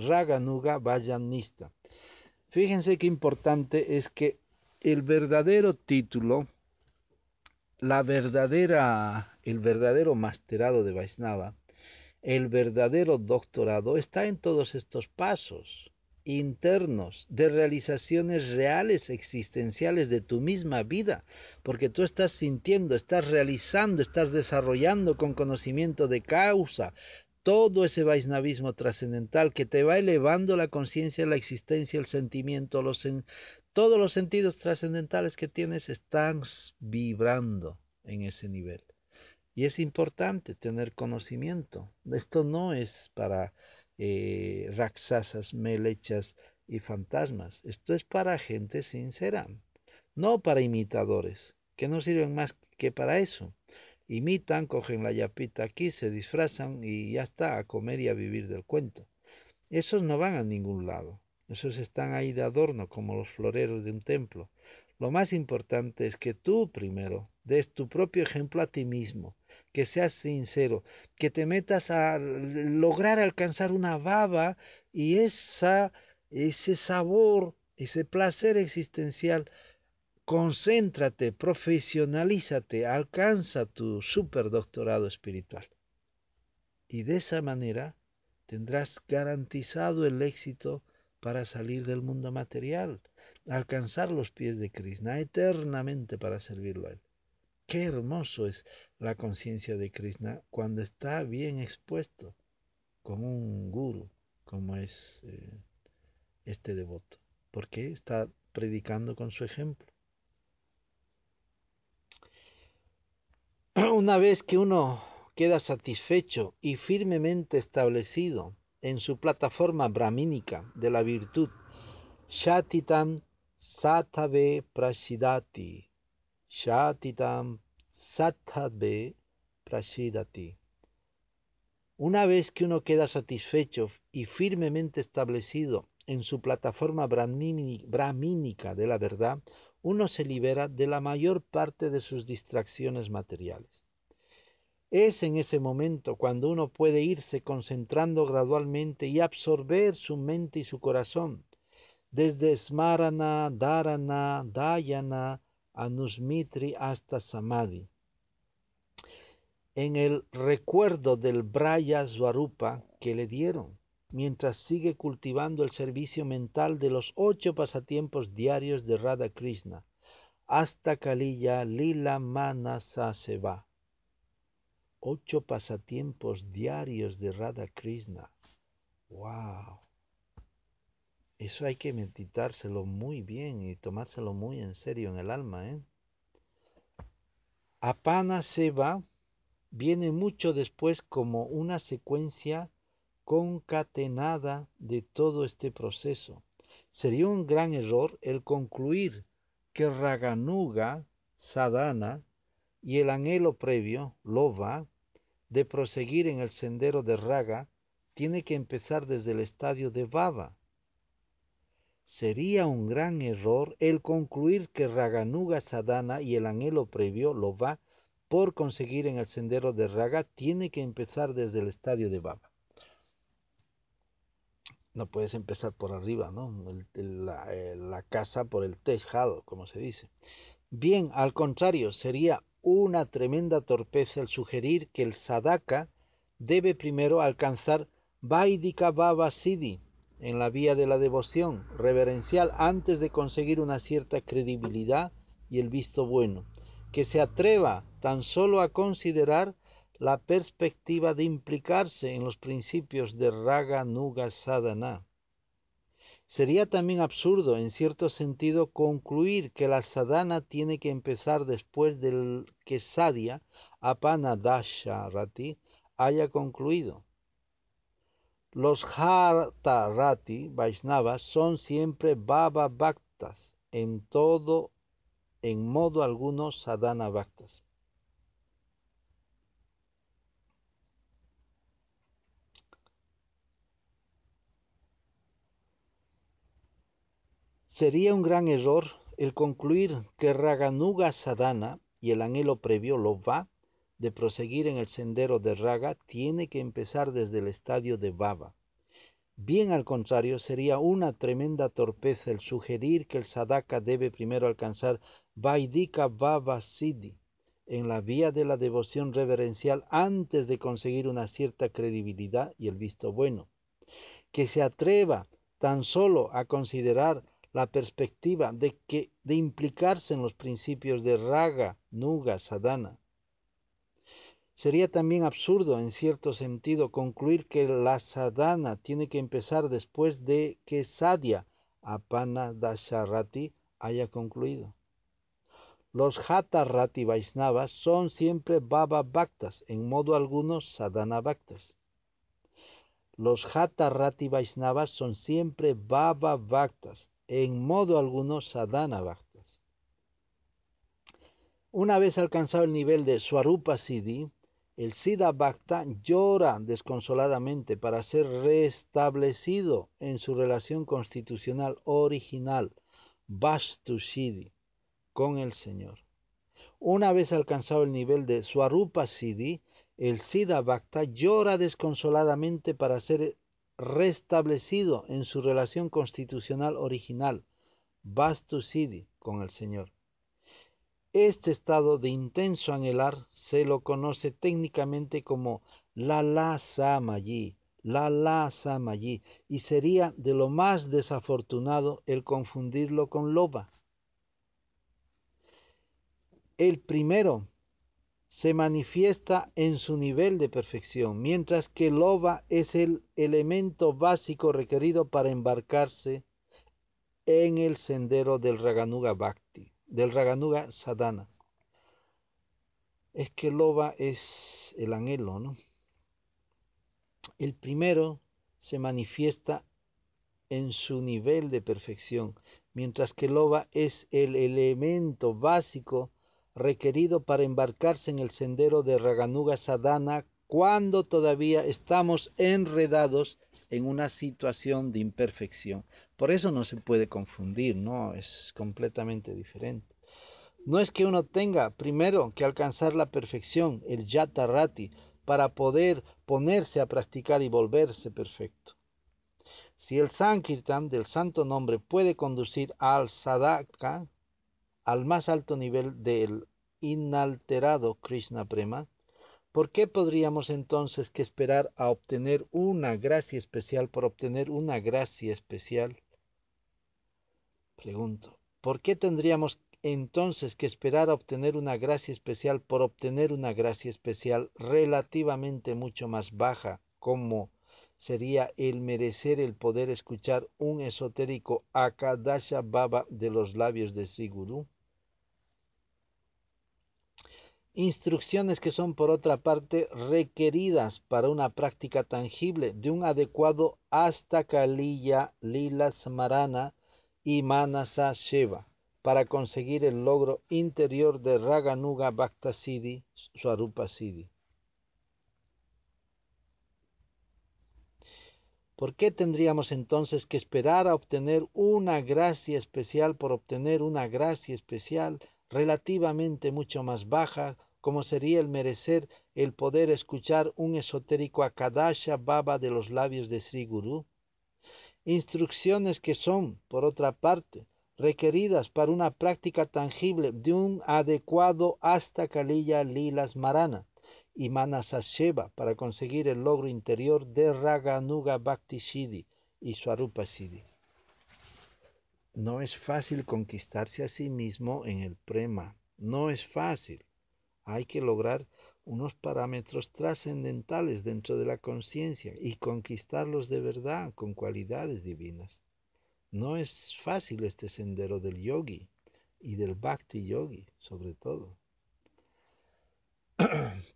Raganuga Vayanista. Fíjense qué importante es que el verdadero título, la verdadera, el verdadero masterado de Vaisnava, el verdadero doctorado está en todos estos pasos internos de realizaciones reales existenciales de tu misma vida, porque tú estás sintiendo, estás realizando, estás desarrollando con conocimiento de causa, todo ese vaisnavismo trascendental que te va elevando la conciencia, la existencia, el sentimiento, los todos los sentidos trascendentales que tienes están vibrando en ese nivel. Y es importante tener conocimiento. Esto no es para eh, raksasas, melechas y fantasmas. Esto es para gente sincera, no para imitadores, que no sirven más que para eso imitan, cogen la yapita aquí, se disfrazan y ya está, a comer y a vivir del cuento. Esos no van a ningún lado, esos están ahí de adorno como los floreros de un templo. Lo más importante es que tú primero des tu propio ejemplo a ti mismo, que seas sincero, que te metas a lograr alcanzar una baba y esa, ese sabor, ese placer existencial concéntrate, profesionalízate, alcanza tu superdoctorado espiritual. Y de esa manera tendrás garantizado el éxito para salir del mundo material, alcanzar los pies de Krishna eternamente para servirlo a él. Qué hermoso es la conciencia de Krishna cuando está bien expuesto como un guru, como es eh, este devoto, porque está predicando con su ejemplo. Una vez que uno queda satisfecho y firmemente establecido en su plataforma brahmínica de la virtud, Shatitam Satave Prasidati, Shatitam Prasidati. Una vez que uno queda satisfecho y firmemente establecido en su plataforma brahmínica de la verdad, uno se libera de la mayor parte de sus distracciones materiales. Es en ese momento cuando uno puede irse concentrando gradualmente y absorber su mente y su corazón, desde Smarana, Dharana, Dayana, Anusmitri hasta Samadhi. En el recuerdo del Braya Swarupa que le dieron, mientras sigue cultivando el servicio mental de los ocho pasatiempos diarios de Radha Krishna, hasta Kaliya Lila Manasa Seva. Ocho pasatiempos diarios de Radha Krishna. ¡Wow! Eso hay que meditárselo muy bien y tomárselo muy en serio en el alma, ¿eh? Apana Seva viene mucho después como una secuencia concatenada de todo este proceso. Sería un gran error el concluir que Raganuga, Sadhana y el anhelo previo, Lova, de proseguir en el sendero de Raga, tiene que empezar desde el estadio de Baba. Sería un gran error el concluir que Raganuga Sadhana y el anhelo previo, Lova, por conseguir en el sendero de Raga, tiene que empezar desde el estadio de Baba. No puedes empezar por arriba, ¿no? la, eh, la, casa por el tejado, como se dice. Bien, al contrario, sería una tremenda torpeza el sugerir que el sadaka debe primero alcanzar Vaidika Baba Siddhi en la vía de la devoción reverencial antes de conseguir una cierta credibilidad y el visto bueno, que se atreva tan solo a considerar la perspectiva de implicarse en los principios de Raga Nuga Sadhana. Sería también absurdo, en cierto sentido, concluir que la sadhana tiene que empezar después del que Sadhya, Rati, haya concluido. Los Hatha Rati Vaisnavas son siempre Baba Bhaktas, en todo, en modo alguno Sadhana Bhaktas. Sería un gran error el concluir que Raganuga Sadhana y el anhelo previo lo va de proseguir en el sendero de Raga tiene que empezar desde el estadio de Baba. Bien al contrario, sería una tremenda torpeza el sugerir que el sadaka debe primero alcanzar Vaidika Baba Siddhi en la vía de la devoción reverencial antes de conseguir una cierta credibilidad y el visto bueno. Que se atreva tan solo a considerar la perspectiva de, que, de implicarse en los principios de raga, nuga, sadhana. Sería también absurdo, en cierto sentido, concluir que la sadhana tiene que empezar después de que sadhya, apana dasharati, haya concluido. Los hatha rati vaisnavas son siempre baba bhaktas, en modo alguno sadhana bhaktas. Los hatha rati vaisnavas son siempre baba bhaktas, en modo alguno sadhana bhaktas. Una vez alcanzado el nivel de Swarupa Siddhi, el Siddha Bhakta llora desconsoladamente para ser restablecido en su relación constitucional original, Vastu Siddhi, con el Señor. Una vez alcanzado el nivel de Swarupa Siddhi, el Siddha Bhakta llora desconsoladamente para ser restablecido en su relación constitucional original, Vastu Siddhi, con el Señor. Este estado de intenso anhelar se lo conoce técnicamente como la la samayi, la la samayi, y sería de lo más desafortunado el confundirlo con loba. El primero se manifiesta en su nivel de perfección, mientras que loba es el elemento básico requerido para embarcarse en el sendero del Raganuga Bhakti, del Raganuga Sadhana. Es que loba es el anhelo, ¿no? El primero se manifiesta en su nivel de perfección, mientras que loba es el elemento básico requerido para embarcarse en el sendero de Raganuga Sadhana cuando todavía estamos enredados en una situación de imperfección. Por eso no se puede confundir, no, es completamente diferente. No es que uno tenga primero que alcanzar la perfección, el yata rati, para poder ponerse a practicar y volverse perfecto. Si el Sankirtan del santo nombre puede conducir al sadaka, al más alto nivel del inalterado Krishna Prema, ¿por qué podríamos entonces que esperar a obtener una gracia especial por obtener una gracia especial? Pregunto, ¿por qué tendríamos entonces que esperar a obtener una gracia especial por obtener una gracia especial relativamente mucho más baja, como sería el merecer el poder escuchar un esotérico Akadasha Baba de los labios de Siguru? Instrucciones que son por otra parte requeridas para una práctica tangible de un adecuado hasta Kaliya Lila Smarana y Manasa Sheva para conseguir el logro interior de Raganuga Bhakta Siddhi, Swarupa Siddhi. ¿Por qué tendríamos entonces que esperar a obtener una gracia especial por obtener una gracia especial relativamente mucho más baja, como sería el merecer el poder escuchar un esotérico Akadasha Baba de los labios de Sri Guru? instrucciones que son, por otra parte, requeridas para una práctica tangible de un adecuado hasta Kalila Lilas Marana y Manasasheva para conseguir el logro interior de Raganuga Bhakti Siddhi y Swarupa Siddhi. No es fácil conquistarse a sí mismo en el prema, no es fácil. Hay que lograr unos parámetros trascendentales dentro de la conciencia y conquistarlos de verdad con cualidades divinas. No es fácil este sendero del yogi y del bhakti yogi, sobre todo.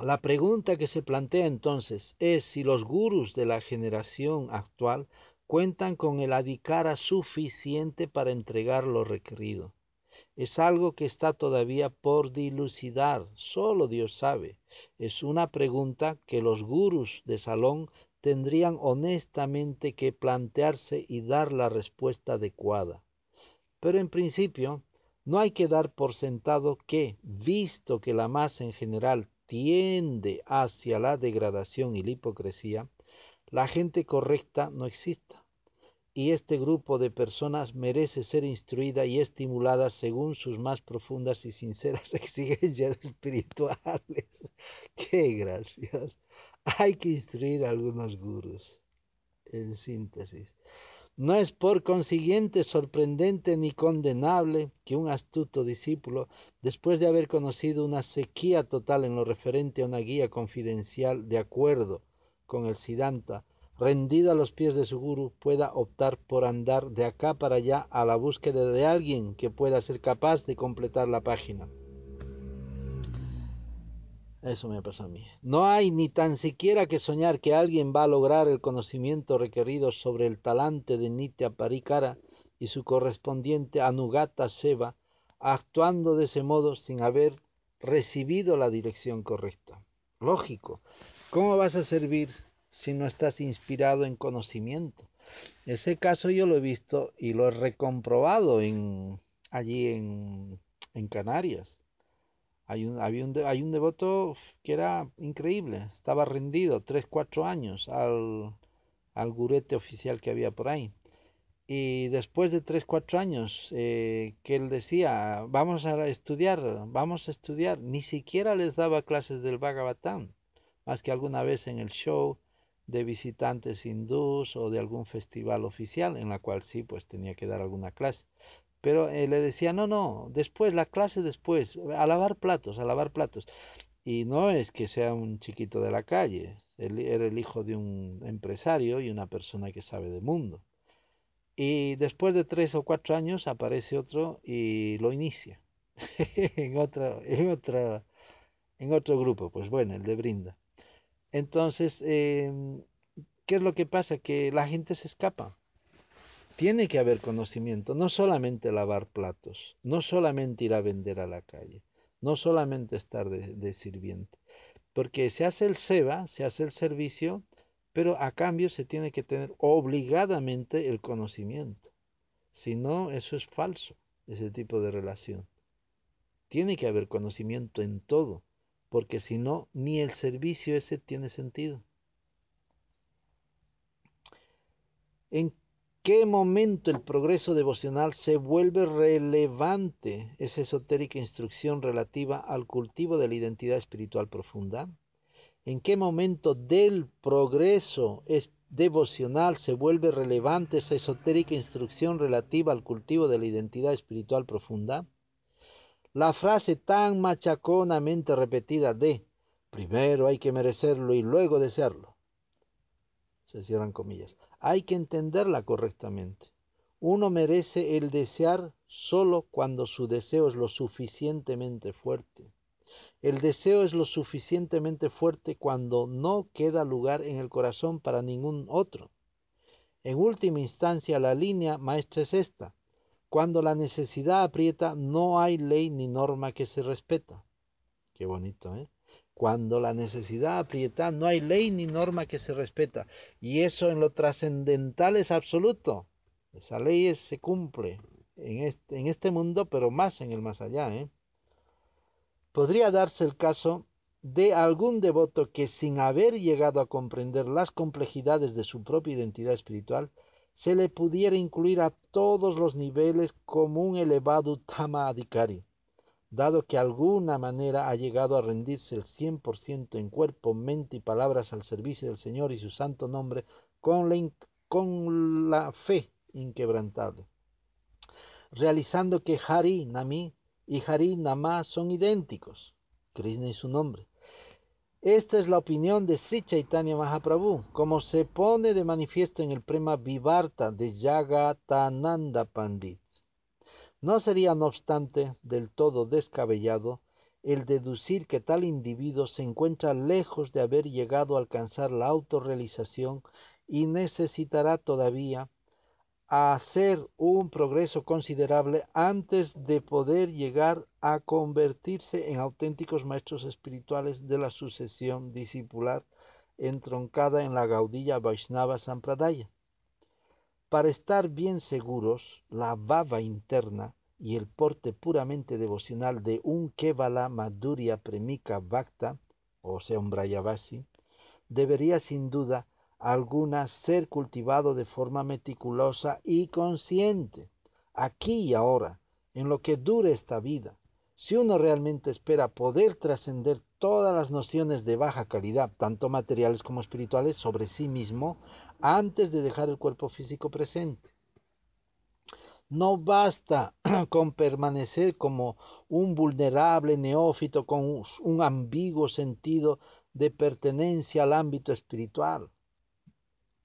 La pregunta que se plantea entonces es si los gurus de la generación actual cuentan con el adhikara suficiente para entregar lo requerido. Es algo que está todavía por dilucidar, solo Dios sabe. Es una pregunta que los gurus de salón tendrían honestamente que plantearse y dar la respuesta adecuada. Pero en principio, no hay que dar por sentado que, visto que la masa en general tiende hacia la degradación y la hipocresía, la gente correcta no exista. Y este grupo de personas merece ser instruida y estimulada según sus más profundas y sinceras exigencias espirituales. ¡Qué gracias! Hay que instruir a algunos gurus. En síntesis. No es por consiguiente sorprendente ni condenable que un astuto discípulo, después de haber conocido una sequía total en lo referente a una guía confidencial de acuerdo con el Siddhanta, rendido a los pies de su guru, pueda optar por andar de acá para allá a la búsqueda de alguien que pueda ser capaz de completar la página. Eso me pasa a mí. No hay ni tan siquiera que soñar que alguien va a lograr el conocimiento requerido sobre el talante de Nitya Parikara y su correspondiente Anugata Seva, actuando de ese modo sin haber recibido la dirección correcta. Lógico. ¿Cómo vas a servir si no estás inspirado en conocimiento? Ese caso yo lo he visto y lo he recomprobado en, allí en, en Canarias. Hay un, había un, hay un devoto que era increíble, estaba rendido tres, cuatro años al, al gurete oficial que había por ahí. Y después de tres, cuatro años eh, que él decía, vamos a estudiar, vamos a estudiar, ni siquiera les daba clases del Bhagavatam, más que alguna vez en el show de visitantes hindús o de algún festival oficial, en la cual sí, pues tenía que dar alguna clase. Pero eh, le decía, no, no, después, la clase después, a lavar platos, a lavar platos. Y no es que sea un chiquito de la calle, él era el hijo de un empresario y una persona que sabe de mundo. Y después de tres o cuatro años aparece otro y lo inicia en, otro, en, otra, en otro grupo, pues bueno, el de Brinda. Entonces, eh, ¿qué es lo que pasa? Que la gente se escapa tiene que haber conocimiento, no solamente lavar platos, no solamente ir a vender a la calle, no solamente estar de, sirviente, porque se hace el SEBA, se hace el servicio, pero a cambio se tiene que tener obligadamente el conocimiento. Si no, eso es falso, ese tipo de relación. Tiene que haber conocimiento en todo, porque si no, ni el servicio ese tiene sentido. En qué momento el progreso devocional se vuelve relevante esa esotérica instrucción relativa al cultivo de la identidad espiritual profunda? ¿En qué momento del progreso devocional se vuelve relevante esa esotérica instrucción relativa al cultivo de la identidad espiritual profunda? La frase tan machaconamente repetida de primero hay que merecerlo y luego desearlo. Se cierran comillas hay que entenderla correctamente. Uno merece el desear solo cuando su deseo es lo suficientemente fuerte. El deseo es lo suficientemente fuerte cuando no queda lugar en el corazón para ningún otro. En última instancia, la línea maestra es esta. Cuando la necesidad aprieta, no hay ley ni norma que se respeta. Qué bonito, ¿eh? Cuando la necesidad aprieta, no hay ley ni norma que se respeta. Y eso en lo trascendental es absoluto. Esa ley se cumple en este, en este mundo, pero más en el más allá. ¿eh? Podría darse el caso de algún devoto que sin haber llegado a comprender las complejidades de su propia identidad espiritual, se le pudiera incluir a todos los niveles como un elevado Tama Adhikari, dado que alguna manera ha llegado a rendirse el cien por ciento en cuerpo, mente y palabras al servicio del Señor y su santo nombre con la, con la fe inquebrantable, realizando que Hari Nami y Hari Nama son idénticos, Krishna y su nombre, esta es la opinión de Sri Chaitanya Mahaprabhu, como se pone de manifiesto en el prema Vivarta de Jagatananda Pandit. No sería, no obstante, del todo descabellado el deducir que tal individuo se encuentra lejos de haber llegado a alcanzar la autorrealización y necesitará todavía a hacer un progreso considerable antes de poder llegar a convertirse en auténticos maestros espirituales de la sucesión discipular entroncada en la gaudilla Vaishnava Sampradaya. Para estar bien seguros, la baba interna y el porte puramente devocional de un Kevala Madhurya Premika Bhakta, o sea, un Brayavasi, debería sin duda alguna ser cultivado de forma meticulosa y consciente, aquí y ahora, en lo que dure esta vida. Si uno realmente espera poder trascender todas las nociones de baja calidad, tanto materiales como espirituales, sobre sí mismo, antes de dejar el cuerpo físico presente. No basta con permanecer como un vulnerable neófito con un ambiguo sentido de pertenencia al ámbito espiritual.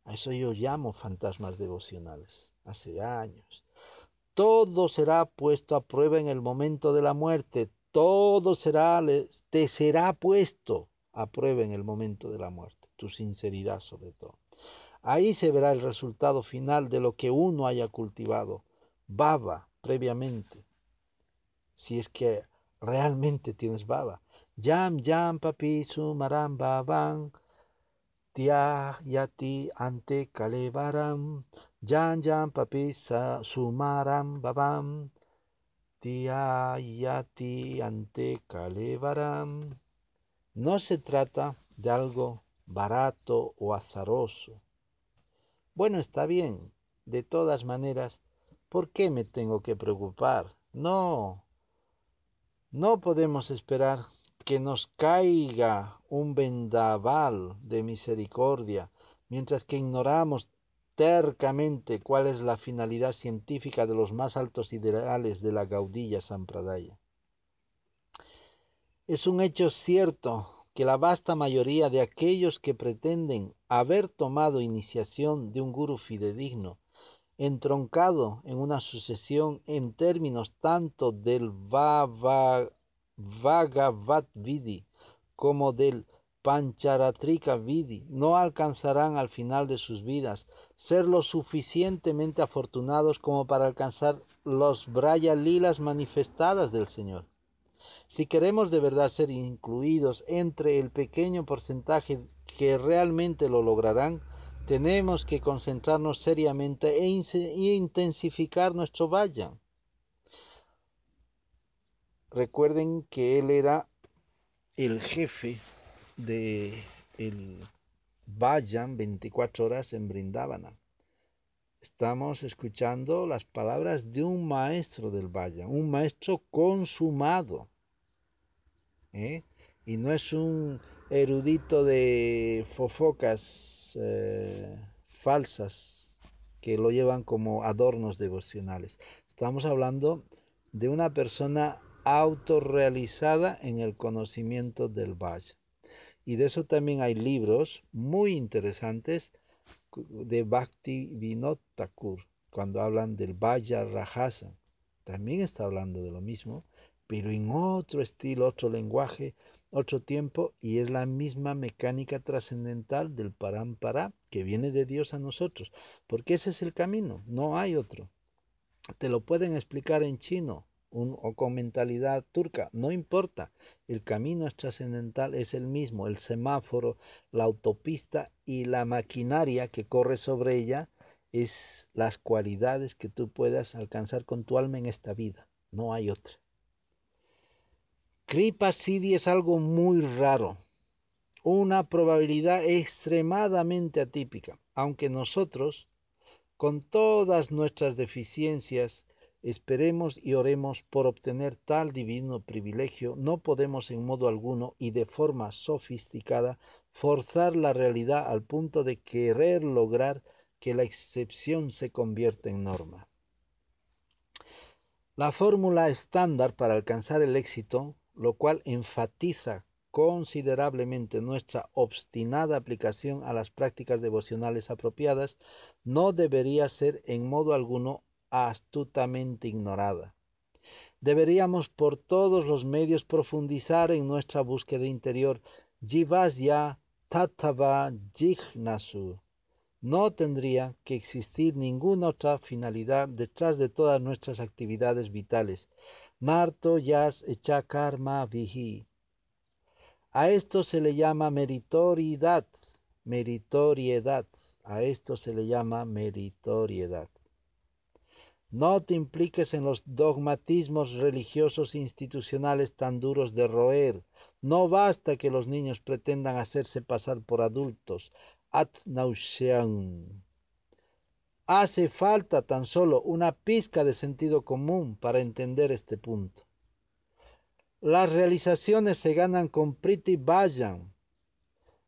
A eso yo llamo fantasmas devocionales, hace años. Todo será puesto a prueba en el momento de la muerte, todo será, te será puesto a prueba en el momento de la muerte, tu sinceridad sobre todo. Ahí se verá el resultado final de lo que uno haya cultivado, baba, previamente, si es que realmente tienes baba. Yam, yam, papi, sumaram, babam, Tia yati ante kalevaram, jan jan papisa sumaram babam, tia yati ante kalevaram. No se trata de algo barato o azaroso. Bueno, está bien. De todas maneras, ¿por qué me tengo que preocupar? No. No podemos esperar que nos caiga un vendaval de misericordia, mientras que ignoramos tercamente cuál es la finalidad científica de los más altos ideales de la gaudilla Sampradaya. Es un hecho cierto que la vasta mayoría de aquellos que pretenden haber tomado iniciación de un guru fidedigno, entroncado en una sucesión en términos tanto del Vava Bhagavad Vidi como del Pancharatrika Vidi no alcanzarán al final de sus vidas ser lo suficientemente afortunados como para alcanzar los Braya Lilas manifestadas del Señor. Si queremos de verdad ser incluidos entre el pequeño porcentaje que realmente lo lograrán, tenemos que concentrarnos seriamente e, intensificar nuestro vaya. Recuerden que él era el jefe de el Vayan 24 horas en Brindavana. Estamos escuchando las palabras de un maestro del Vayan, un maestro consumado. ¿eh? Y no es un erudito de fofocas eh, falsas que lo llevan como adornos devocionales. Estamos hablando de una persona autorrealizada en el conocimiento del Vaya. Y de eso también hay libros muy interesantes de Bhakti Vinod Thakur, cuando hablan del Vaya Rajasa. También está hablando de lo mismo, pero en otro estilo, otro lenguaje, otro tiempo, y es la misma mecánica trascendental del Parampara que viene de Dios a nosotros, porque ese es el camino, no hay otro. Te lo pueden explicar en chino, o con mentalidad turca, no importa, el camino trascendental es el mismo, el semáforo, la autopista y la maquinaria que corre sobre ella es las cualidades que tú puedas alcanzar con tu alma en esta vida, no hay otra. Kripa Siddhi es algo muy raro, una probabilidad extremadamente atípica, aunque nosotros, con todas nuestras deficiencias, esperemos y oremos por obtener tal divino privilegio, no podemos en modo alguno y de forma sofisticada forzar la realidad al punto de querer lograr que la excepción se convierta en norma. La fórmula estándar para alcanzar el éxito, lo cual enfatiza considerablemente nuestra obstinada aplicación a las prácticas devocionales apropiadas, no debería ser en modo alguno astutamente ignorada. Deberíamos por todos los medios profundizar en nuestra búsqueda interior, jivasya tatava jignasu. No tendría que existir ninguna otra finalidad detrás de todas nuestras actividades vitales. Narto yas echa karma vihi a esto se le llama meritoriedad, meritoriedad, a esto se le llama meritoriedad. No te impliques en los dogmatismos religiosos institucionales tan duros de roer. No basta que los niños pretendan hacerse pasar por adultos. Ad nauseam. Hace falta tan solo una pizca de sentido común para entender este punto. Las realizaciones se ganan con Priti Bhajan,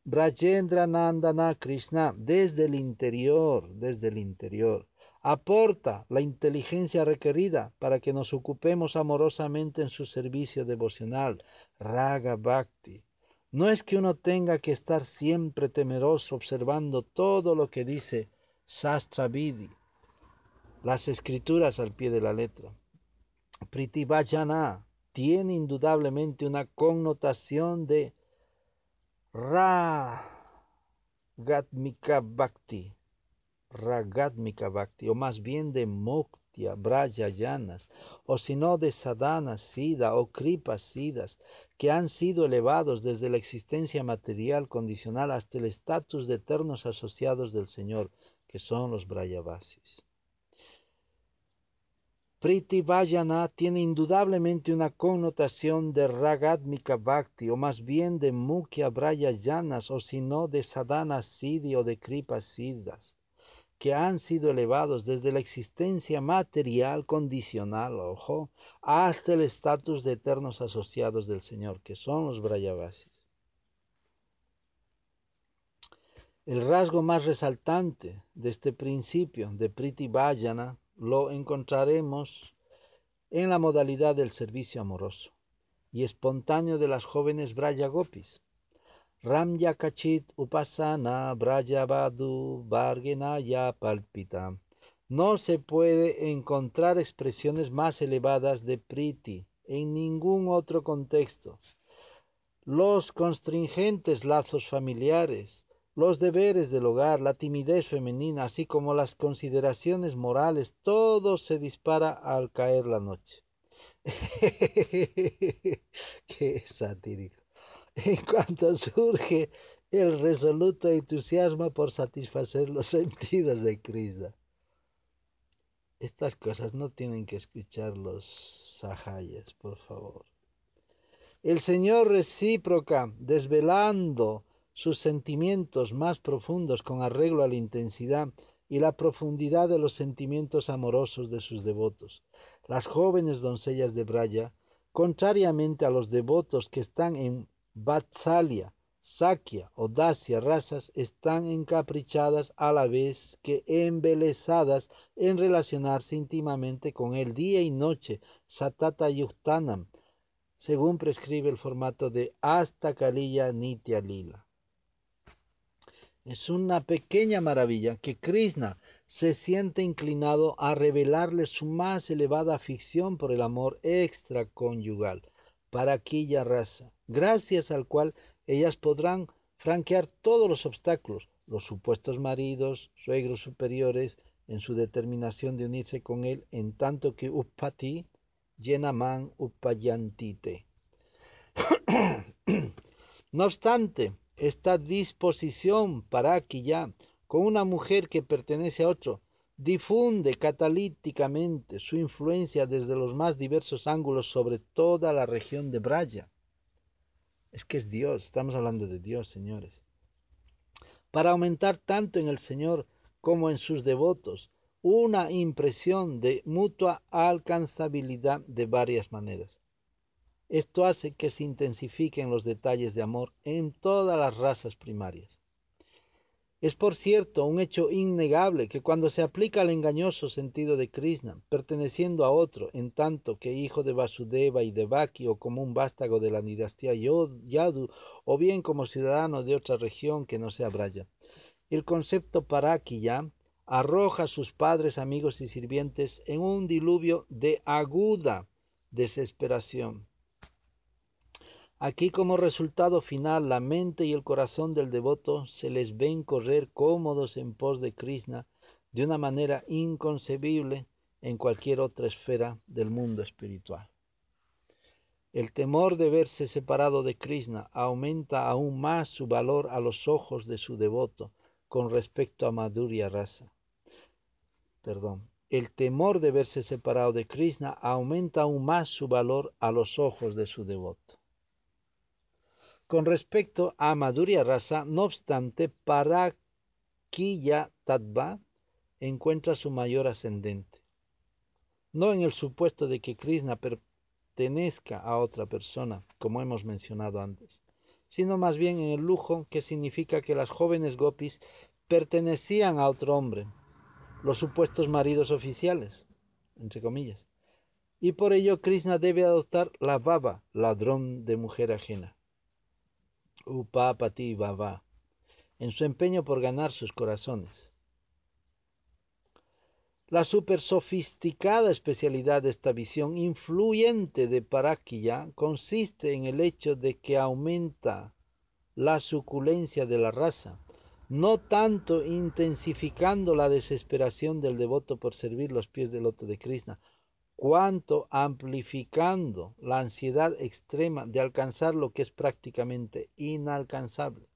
Brajendra Nandana Krishna, desde el interior, desde el interior. Aporta la inteligencia requerida para que nos ocupemos amorosamente en su servicio devocional, Raga Bhakti. No es que uno tenga que estar siempre temeroso observando todo lo que dice Sastra Vidhi, las escrituras al pie de la letra. Priti Bhajana, tiene indudablemente una connotación de Ragatmika Bhakti, Ragatmika Bhakti, o más bien de Muktia, Brajayanas, o si no de Sadhana Siddha o Kripa Siddhas, que han sido elevados desde la existencia material condicional hasta el estatus de eternos asociados del Señor, que son los Brayavasis. Priti Vajana tiene indudablemente una connotación de Ragadmika Bhakti, o más bien de Mukhya Yanas, o si no de Sadhana Siddhi o de Kripa Siddhas, que han sido elevados desde la existencia material condicional, ojo, hasta el estatus de eternos asociados del Señor, que son los Brayavasis. El rasgo más resaltante de este principio de Priti Vajana lo encontraremos en la modalidad del servicio amoroso y espontáneo de las jóvenes Braya Gopis. Ramya Kachit Upasana Braya Badu Vargenaya Palpita. No se puede encontrar expresiones más elevadas de Priti en ningún otro contexto. Los constringentes lazos familiares, los deberes del hogar, la timidez femenina, así como las consideraciones morales, todo se dispara al caer la noche. Qué satírico. En cuanto surge el resoluto entusiasmo por satisfacer los sentidos de Krishna. Estas cosas no tienen que escuchar los sahayas, por favor. El Señor recíproca, desvelando sus sentimientos más profundos con arreglo a la intensidad y la profundidad de los sentimientos amorosos de sus devotos. Las jóvenes doncellas de Braya, contrariamente a los devotos que están en Vatsalya, Sakya o Dacia razas, están encaprichadas a la vez que embelesadas en relacionarse íntimamente con él día y noche, Satata Yuktanam, según prescribe el formato de Hasta Kalila Nitya Lila. Es una pequeña maravilla que Krishna se siente inclinado a revelarle su más elevada afición por el amor extraconyugal para aquella raza, gracias al cual ellas podrán franquear todos los obstáculos, los supuestos maridos, suegros superiores, en su determinación de unirse con él, en tanto que Uppati, Yenaman Uppayantite. no obstante, esta disposición para aquí ya con una mujer que pertenece a otro difunde catalíticamente su influencia desde los más diversos ángulos sobre toda la región de Braya. Es que es Dios, estamos hablando de Dios, señores. Para aumentar tanto en el Señor como en sus devotos una impresión de mutua alcanzabilidad de varias maneras. Esto hace que se intensifiquen los detalles de amor en todas las razas primarias. Es por cierto un hecho innegable que cuando se aplica al engañoso sentido de Krishna, perteneciendo a otro, en tanto que hijo de Vasudeva y de Baki o como un vástago de la dinastía Yadu, o bien como ciudadano de otra región que no sea Braya, el concepto Parakiya arroja a sus padres, amigos y sirvientes en un diluvio de aguda desesperación Aquí como resultado final la mente y el corazón del devoto se les ven correr cómodos en pos de Krishna de una manera inconcebible en cualquier otra esfera del mundo espiritual. El temor de verse separado de Krishna aumenta aún más su valor a los ojos de su devoto con respecto a Madhurya Rasa. Perdón. El temor de verse separado de Krishna aumenta aún más su valor a los ojos de su devoto. Con respecto a Madhurya Rasa, no obstante, Parakiya Tattva encuentra su mayor ascendente. No en el supuesto de que Krishna pertenezca a otra persona, como hemos mencionado antes, sino más bien en el lujo que significa que las jóvenes gopis pertenecían a otro hombre, los supuestos maridos oficiales, entre comillas, y por ello Krishna debe adoptar la baba, ladrón de mujer ajena. Upapati Baba, en su empeño por ganar sus corazones. La super sofisticada especialidad de esta visión influyente de Parakya consiste en el hecho de que aumenta la suculencia de la raza, no tanto intensificando la desesperación del devoto por servir los pies del loto de Krishna, cuanto amplificando la ansiedad extrema de alcanzar lo que es prácticamente inalcanzable.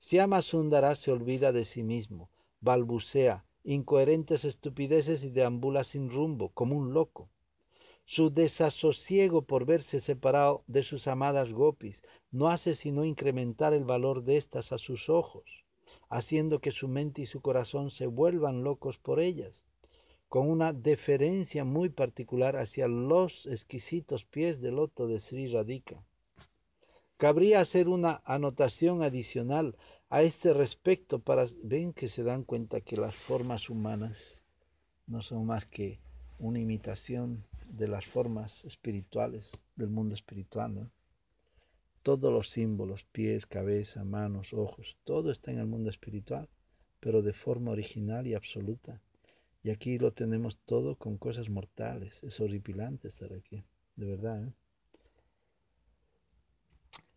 Siama Sundara se olvida de sí mismo, balbucea, incoherentes estupideces y deambula sin rumbo, como un loco. Su desasosiego por verse separado de sus amadas gopis no hace sino incrementar el valor de éstas a sus ojos, haciendo que su mente y su corazón se vuelvan locos por ellas con una deferencia muy particular hacia los exquisitos pies de loto de Sri Radhika. Cabría hacer una anotación adicional a este respecto para ven que se dan cuenta que las formas humanas no son más que una imitación de las formas espirituales del mundo espiritual. Todos los símbolos, pies, cabeza, manos, ojos, todo está en el mundo espiritual, pero de forma original y absoluta. Y aquí lo tenemos todo con cosas mortales. Es horripilante estar aquí, de verdad. ¿eh?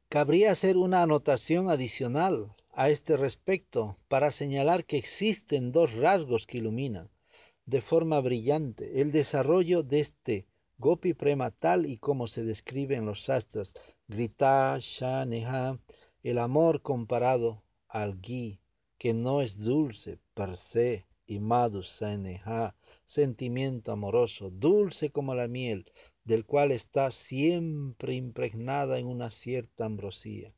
Cabría hacer una anotación adicional a este respecto para señalar que existen dos rasgos que iluminan de forma brillante el desarrollo de este Gopi Prema tal y como se describe en los sastras, Grita, Shaneha, el amor comparado al gui, que no es dulce per se, y Madhusaneha, sentimiento amoroso, dulce como la miel, del cual está siempre impregnada en una cierta ambrosía.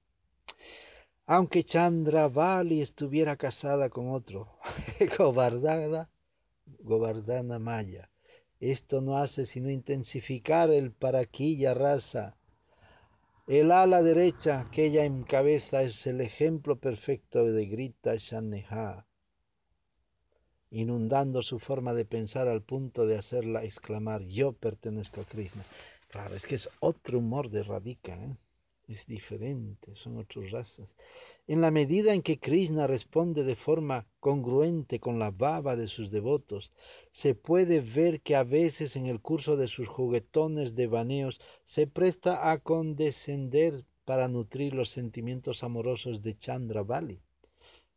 Aunque Chandravali estuviera casada con otro, Govardhana, Govardhana Maya, esto no hace sino intensificar el paraquilla raza. El ala derecha que ella encabeza es el ejemplo perfecto de Grita Shaneha inundando su forma de pensar al punto de hacerla exclamar yo pertenezco a Krishna. Claro, es que es otro humor de Radhika, ¿eh? es diferente, son otras razas. En la medida en que Krishna responde de forma congruente con la baba de sus devotos, se puede ver que a veces en el curso de sus juguetones de baneos se presta a condescender para nutrir los sentimientos amorosos de Chandravali,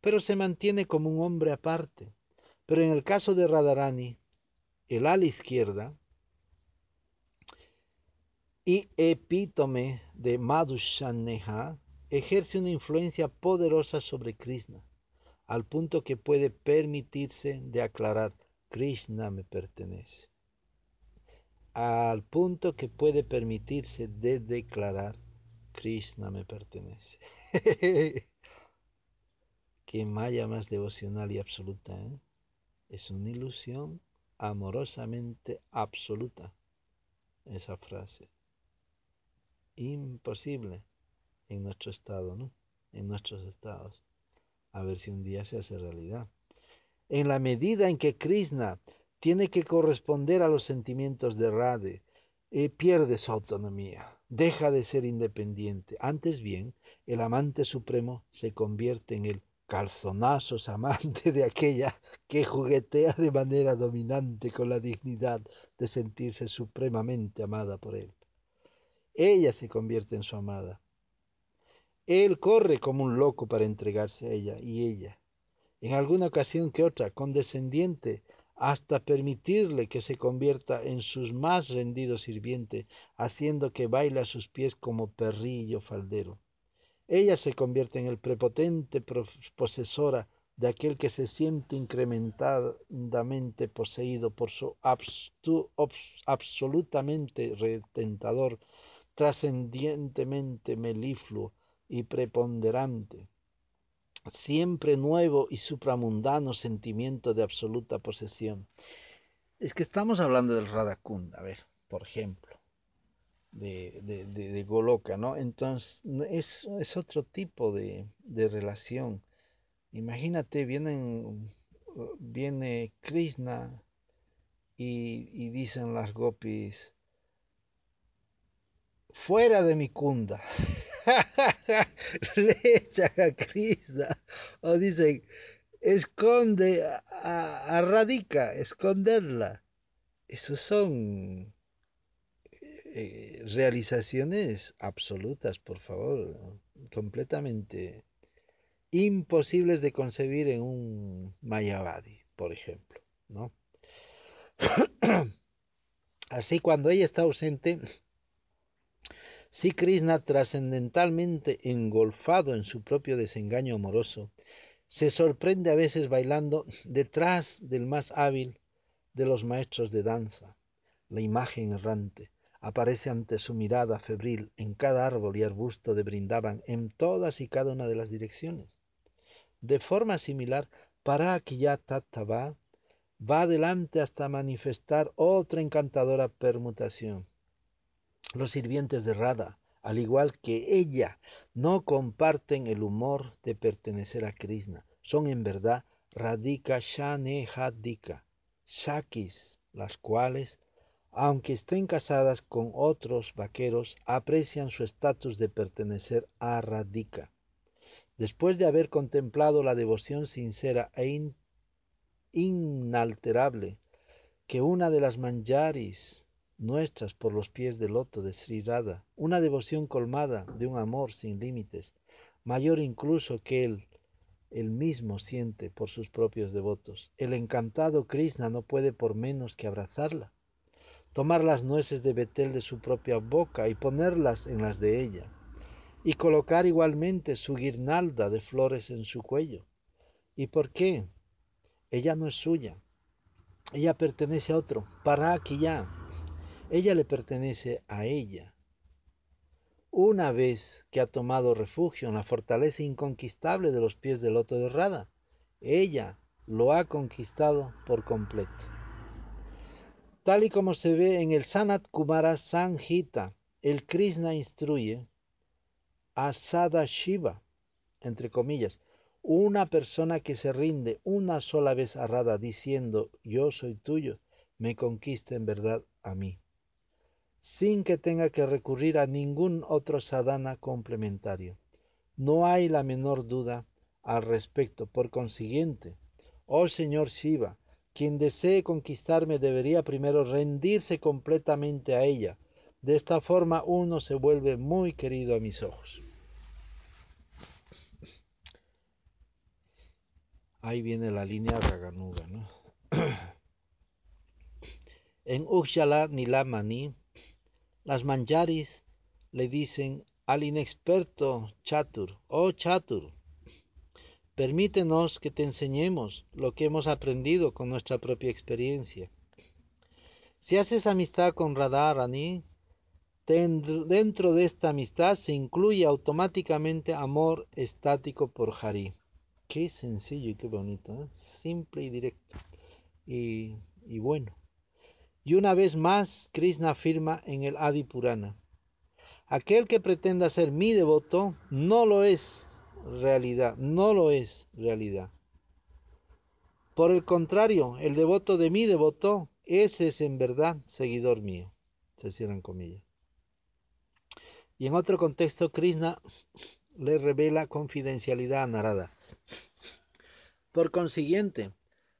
pero se mantiene como un hombre aparte pero en el caso de Radharani, el ala izquierda y epítome de Madhushaneha ejerce una influencia poderosa sobre Krishna, al punto que puede permitirse de aclarar Krishna me pertenece. Al punto que puede permitirse de declarar, Krishna me pertenece. Qué maya más devocional y absoluta. ¿eh? Es una ilusión amorosamente absoluta esa frase. Imposible en nuestro estado, ¿no? En nuestros estados. A ver si un día se hace realidad. En la medida en que Krishna tiene que corresponder a los sentimientos de Rade, eh, pierde su autonomía, deja de ser independiente. Antes bien, el amante supremo se convierte en el calzonazos amante de aquella que juguetea de manera dominante con la dignidad de sentirse supremamente amada por él. Ella se convierte en su amada. Él corre como un loco para entregarse a ella y ella, en alguna ocasión que otra, condescendiente, hasta permitirle que se convierta en sus más rendidos sirviente, haciendo que baile a sus pies como perrillo faldero. Ella se convierte en el prepotente posesora de aquel que se siente incrementadamente poseído por su absolutamente retentador, trascendientemente melifluo y preponderante, siempre nuevo y supramundano sentimiento de absoluta posesión. Es que estamos hablando del Radakunda, a ver, por ejemplo de, de, de, ¿no? Entonces, es, es otro tipo de, de relación. Imagínate, vienen, viene Krishna y, y dicen las gopis, fuera de mi kunda. Le echan a Krishna. O dicen, esconde a, a, esconderla. Esos son eh, realizaciones absolutas, por favor, completamente imposibles de concebir en un Mayavadi, por ejemplo, ¿no? Así cuando ella está ausente, si Krishna trascendentalmente engolfado en su propio desengaño amoroso, se sorprende a veces bailando detrás del más hábil de los maestros de danza, la imagen errante, aparece ante su mirada febril en cada árbol y arbusto de Brindaban en todas y cada una de las direcciones. De forma similar, Parakiyatattva va adelante hasta manifestar otra encantadora permutación. Los sirvientes de Radha, al igual que ella, no comparten el humor de pertenecer a Krishna. Son en verdad Radhika Shanehadika, Shakis, las cuales aunque estén casadas con otros vaqueros, aprecian su estatus de pertenecer a Radhika. Después de haber contemplado la devoción sincera e inalterable que una de las manjaris nuestras por los pies del loto de Sri Radha, una devoción colmada de un amor sin límites, mayor incluso que él, él mismo siente por sus propios devotos. El encantado Krishna no puede por menos que abrazarla tomar las nueces de Betel de su propia boca y ponerlas en las de ella, y colocar igualmente su guirnalda de flores en su cuello. ¿Y por qué? Ella no es suya, ella pertenece a otro, para aquí ya. Ella le pertenece a ella. Una vez que ha tomado refugio en la fortaleza inconquistable de los pies del loto de Rada, ella lo ha conquistado por completo tal y como se ve en el Sanat Kumara Sanhita, el Krishna instruye a Sadashiva, entre comillas, una persona que se rinde una sola vez a Radha diciendo yo soy tuyo, me conquista en verdad a mí, sin que tenga que recurrir a ningún otro sadhana complementario. No hay la menor duda al respecto. Por consiguiente, oh Señor Shiva, quien desee conquistarme debería primero rendirse completamente a ella. De esta forma uno se vuelve muy querido a mis ojos. Ahí viene la línea Raganuga, ¿no? en Ujjala Nilamani, las manjaris le dicen al inexperto Chatur, oh Chatur, permítenos que te enseñemos lo que hemos aprendido con nuestra propia experiencia. Si haces amistad con Radharani, dentro de esta amistad se incluye automáticamente amor estático por Hari. Qué sencillo y qué bonito, ¿eh? simple y directo. Y, y bueno. Y una vez más, Krishna afirma en el Adi Purana, aquel que pretenda ser mi devoto no lo es realidad, no lo es realidad. Por el contrario, el devoto de mi devoto, ese es en verdad seguidor mío. Se cierran comillas. Y en otro contexto, Krishna le revela confidencialidad a Narada. Por consiguiente,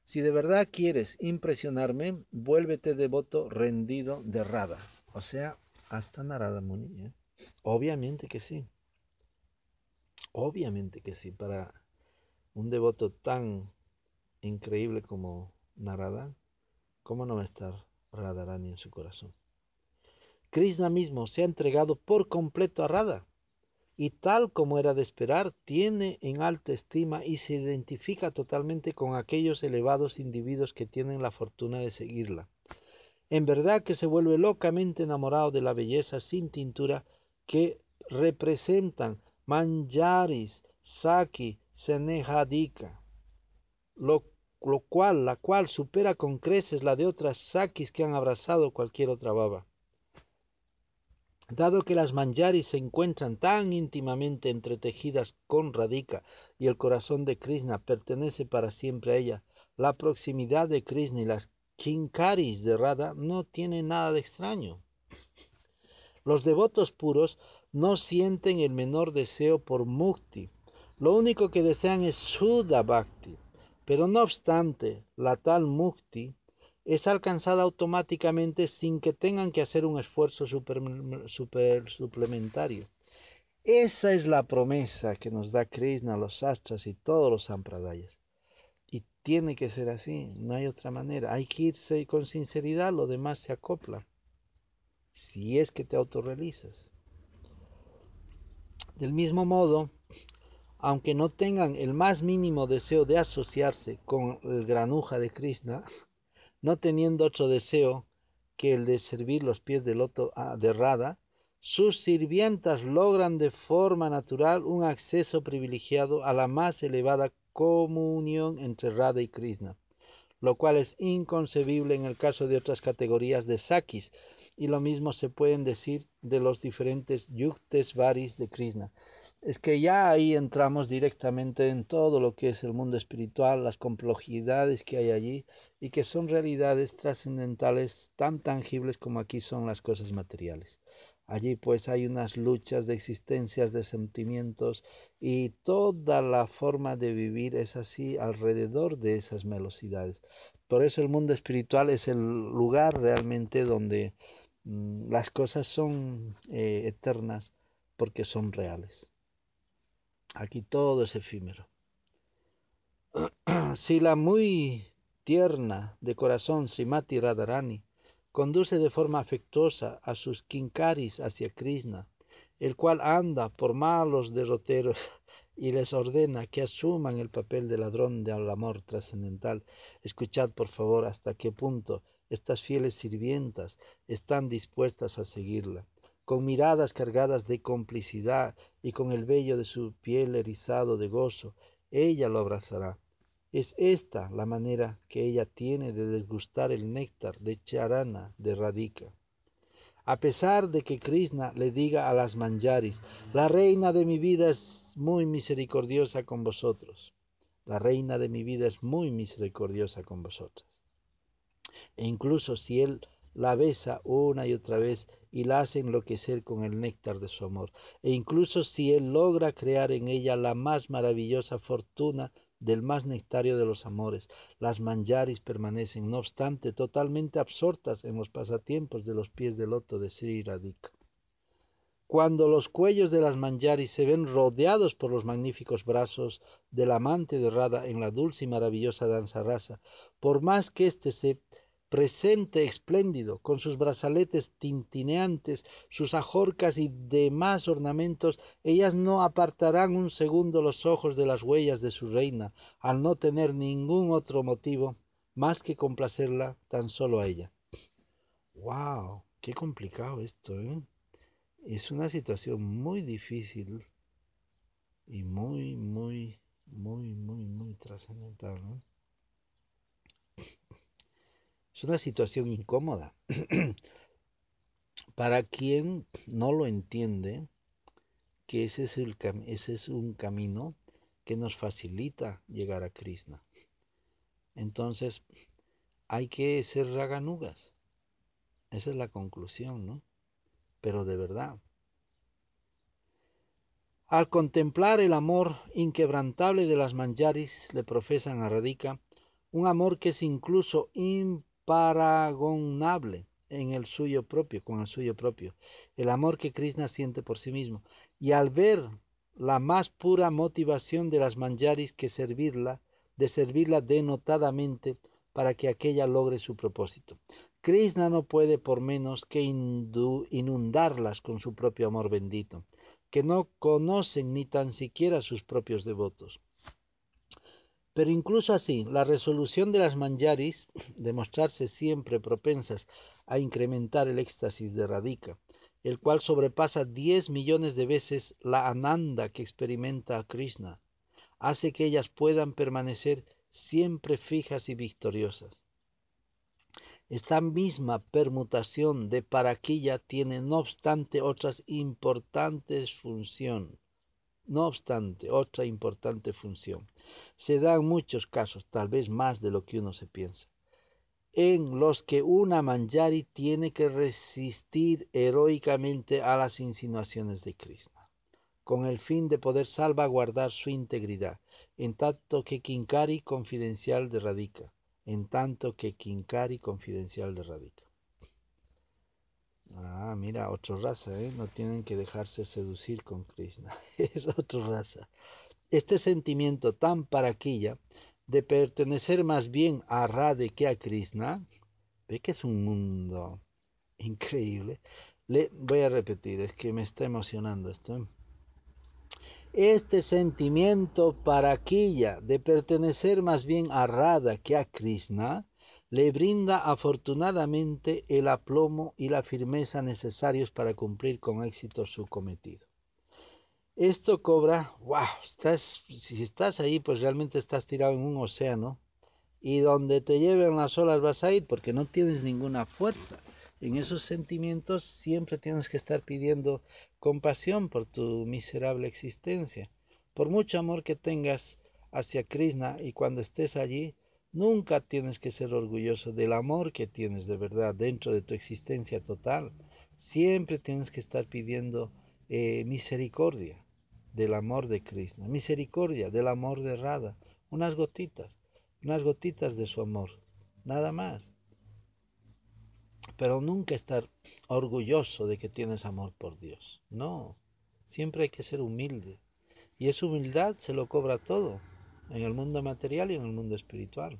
si de verdad quieres impresionarme, vuélvete devoto rendido de Radha. O sea, hasta Narada Muni. ¿eh? Obviamente que sí. Obviamente que sí. Para un devoto tan increíble como Narada, ¿cómo no va a estar Radharani en su corazón? Krishna mismo se ha entregado por completo a Radha y tal como era de esperar, tiene en alta estima y se identifica totalmente con aquellos elevados individuos que tienen la fortuna de seguirla. En verdad que se vuelve locamente enamorado de la belleza sin tintura que representan Manjaris, Saki, Senehadika, lo, lo cual, la cual supera con creces la de otras Sakis que han abrazado cualquier otra baba. Dado que las manjaris se encuentran tan íntimamente entretejidas con Radhika y el corazón de Krishna pertenece para siempre a ella, la proximidad de Krishna y las kinkaris de Radha no tiene nada de extraño. Los devotos puros no sienten el menor deseo por mukti, lo único que desean es Sudha Bhakti, pero no obstante, la tal mukti es alcanzada automáticamente sin que tengan que hacer un esfuerzo super, suplementario. Esa es la promesa que nos da Krishna, los astras y todos los sampradayas. Y tiene que ser así, no hay otra manera. Hay que irse con sinceridad, lo demás se acopla. Si es que te autorrealizas. Del mismo modo, aunque no tengan el más mínimo deseo de asociarse con el granuja de Krishna, no teniendo otro deseo que el de servir los pies del loto ah, de Radha, sus sirvientas logran de forma natural un acceso privilegiado a la más elevada comunión entre Radha y Krishna, lo cual es inconcebible en el caso de otras categorías de sakis, y lo mismo se pueden decir de los diferentes yuktes varis de Krishna es que ya ahí entramos directamente en todo lo que es el mundo espiritual, las complejidades que hay allí y que son realidades trascendentales tan tangibles como aquí son las cosas materiales. Allí pues hay unas luchas de existencias, de sentimientos y toda la forma de vivir es así alrededor de esas velocidades. Por eso el mundo espiritual es el lugar realmente donde las cosas son eh, eternas porque son reales. Aquí todo es efímero. si la muy tierna de corazón Srimati Radharani conduce de forma afectuosa a sus kinkaris hacia Krishna, el cual anda por malos derroteros y les ordena que asuman el papel de ladrón del amor trascendental. Escuchad, por favor, hasta qué punto estas fieles sirvientas están dispuestas a seguirla con miradas cargadas de complicidad y con el vello de su piel erizado de gozo, ella lo abrazará. Es esta la manera que ella tiene de desgustar el néctar de charana de Radhika. A pesar de que Krishna le diga a las manjaris, la reina de mi vida es muy misericordiosa con vosotros. La reina de mi vida es muy misericordiosa con vosotras. E incluso si él la besa una y otra vez y la hace enloquecer con el néctar de su amor. E incluso si él logra crear en ella la más maravillosa fortuna del más nectario de los amores, las manjaris permanecen, no obstante, totalmente absortas en los pasatiempos de los pies del loto de Sri. Cuando los cuellos de las manjaris se ven rodeados por los magníficos brazos del amante de en la dulce y maravillosa danza rasa, por más que éste se presente espléndido, con sus brazaletes tintineantes, sus ajorcas y demás ornamentos, ellas no apartarán un segundo los ojos de las huellas de su reina, al no tener ningún otro motivo más que complacerla tan solo a ella. ¡Wow! ¡Qué complicado esto, eh! Es una situación muy difícil y muy, muy, muy, muy, muy trascendental, ¿no? Es una situación incómoda. Para quien no lo entiende, que ese es, ese es un camino que nos facilita llegar a Krishna. Entonces, hay que ser raganugas. Esa es la conclusión, ¿no? Pero de verdad. Al contemplar el amor inquebrantable de las manjaris, le profesan a Radhika, un amor que es incluso imparagonable en el suyo propio, con el suyo propio, el amor que Krishna siente por sí mismo. Y al ver la más pura motivación de las manjaris que servirla, de servirla denotadamente para que aquella logre su propósito. Krishna no puede por menos que inundarlas con su propio amor bendito, que no conocen ni tan siquiera sus propios devotos. Pero incluso así, la resolución de las manjaris de mostrarse siempre propensas a incrementar el éxtasis de Radhika, el cual sobrepasa diez millones de veces la ananda que experimenta Krishna, hace que ellas puedan permanecer siempre fijas y victoriosas. Esta misma permutación de paraquilla tiene no obstante otras importantes funciones no obstante, otra importante función. Se dan muchos casos, tal vez más de lo que uno se piensa, en los que una manjari tiene que resistir heroicamente a las insinuaciones de Krishna, con el fin de poder salvaguardar su integridad, en tanto que Kinkari confidencial de Radhika, en tanto que Kinkari confidencial de Radhika. Ah, mira, otra raza, ¿eh? No tienen que dejarse seducir con Krishna. es otra raza. Este sentimiento tan paraquilla de pertenecer más bien a Radhe que a Krishna, ve que es un mundo increíble. Le voy a repetir, es que me está emocionando esto. ¿eh? Este sentimiento paraquilla de pertenecer más bien a Radha que a Krishna le brinda afortunadamente el aplomo y la firmeza necesarios para cumplir con éxito su cometido. Esto cobra, wow, si estás ahí, pues realmente estás tirado en un océano y donde te lleven las olas vas a ir porque no tienes ninguna fuerza. En esos sentimientos siempre tienes que estar pidiendo compasión por tu miserable existencia. Por mucho amor que tengas hacia Krishna y cuando estés allí, Nunca tienes que ser orgulloso del amor que tienes de verdad dentro de tu existencia total. Siempre tienes que estar pidiendo eh, misericordia del amor de Krishna, misericordia del amor de Radha, unas gotitas, unas gotitas de su amor, nada más. Pero nunca estar orgulloso de que tienes amor por Dios. No, siempre hay que ser humilde. Y esa humildad se lo cobra todo en el mundo material y en el mundo espiritual.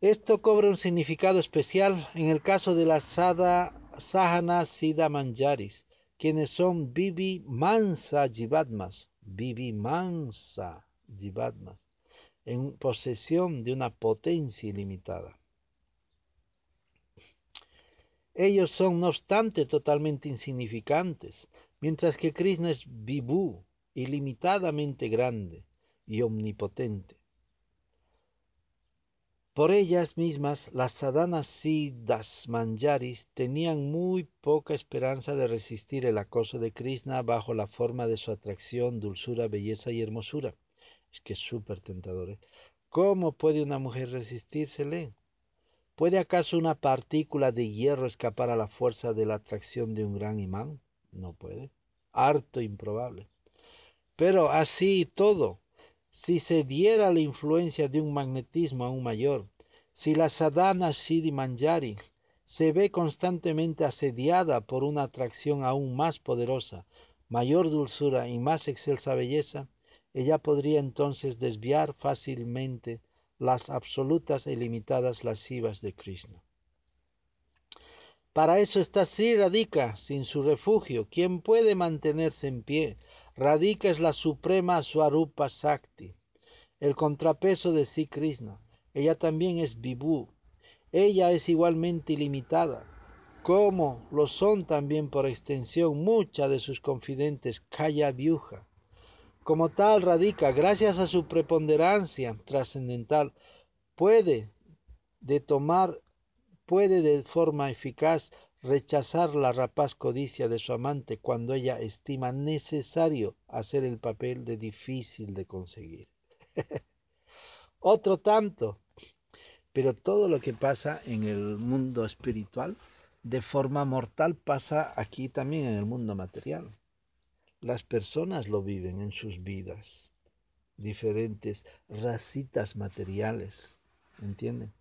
Esto cobra un significado especial en el caso de las Sahana Siddha Manjaris, quienes son Bibi Mansa Jivatmas, Bibi Mansa Jivatmas, en posesión de una potencia ilimitada. Ellos son, no obstante, totalmente insignificantes, mientras que Krishna es Vibhu, ilimitadamente grande, y omnipotente. Por ellas mismas, las sadhanas siddhas manjaris tenían muy poca esperanza de resistir el acoso de Krishna bajo la forma de su atracción, dulzura, belleza y hermosura. Es que es súper tentador. ¿eh? ¿Cómo puede una mujer resistírsele? ¿Puede acaso una partícula de hierro escapar a la fuerza de la atracción de un gran imán? No puede. Harto improbable. Pero así todo, si se diera la influencia de un magnetismo aún mayor, si la sadhana Siddhi Manjari se ve constantemente asediada por una atracción aún más poderosa, mayor dulzura y más excelsa belleza, ella podría entonces desviar fácilmente las absolutas e ilimitadas lascivas de Krishna. Para eso está Sri Radhika, sin su refugio. ¿Quién puede mantenerse en pie? Radhika es la suprema Swarupa Sakti, el contrapeso de Sri Krishna. Ella también es Vibhu. Ella es igualmente ilimitada, como lo son también por extensión muchas de sus confidentes Kaya Vyuha. Como tal, Radhika, gracias a su preponderancia trascendental, puede de tomar puede de forma eficaz rechazar la rapaz codicia de su amante cuando ella estima necesario hacer el papel de difícil de conseguir. Otro tanto. Pero todo lo que pasa en el mundo espiritual de forma mortal pasa aquí también en el mundo material. Las personas lo viven en sus vidas, diferentes racitas materiales, ¿entienden?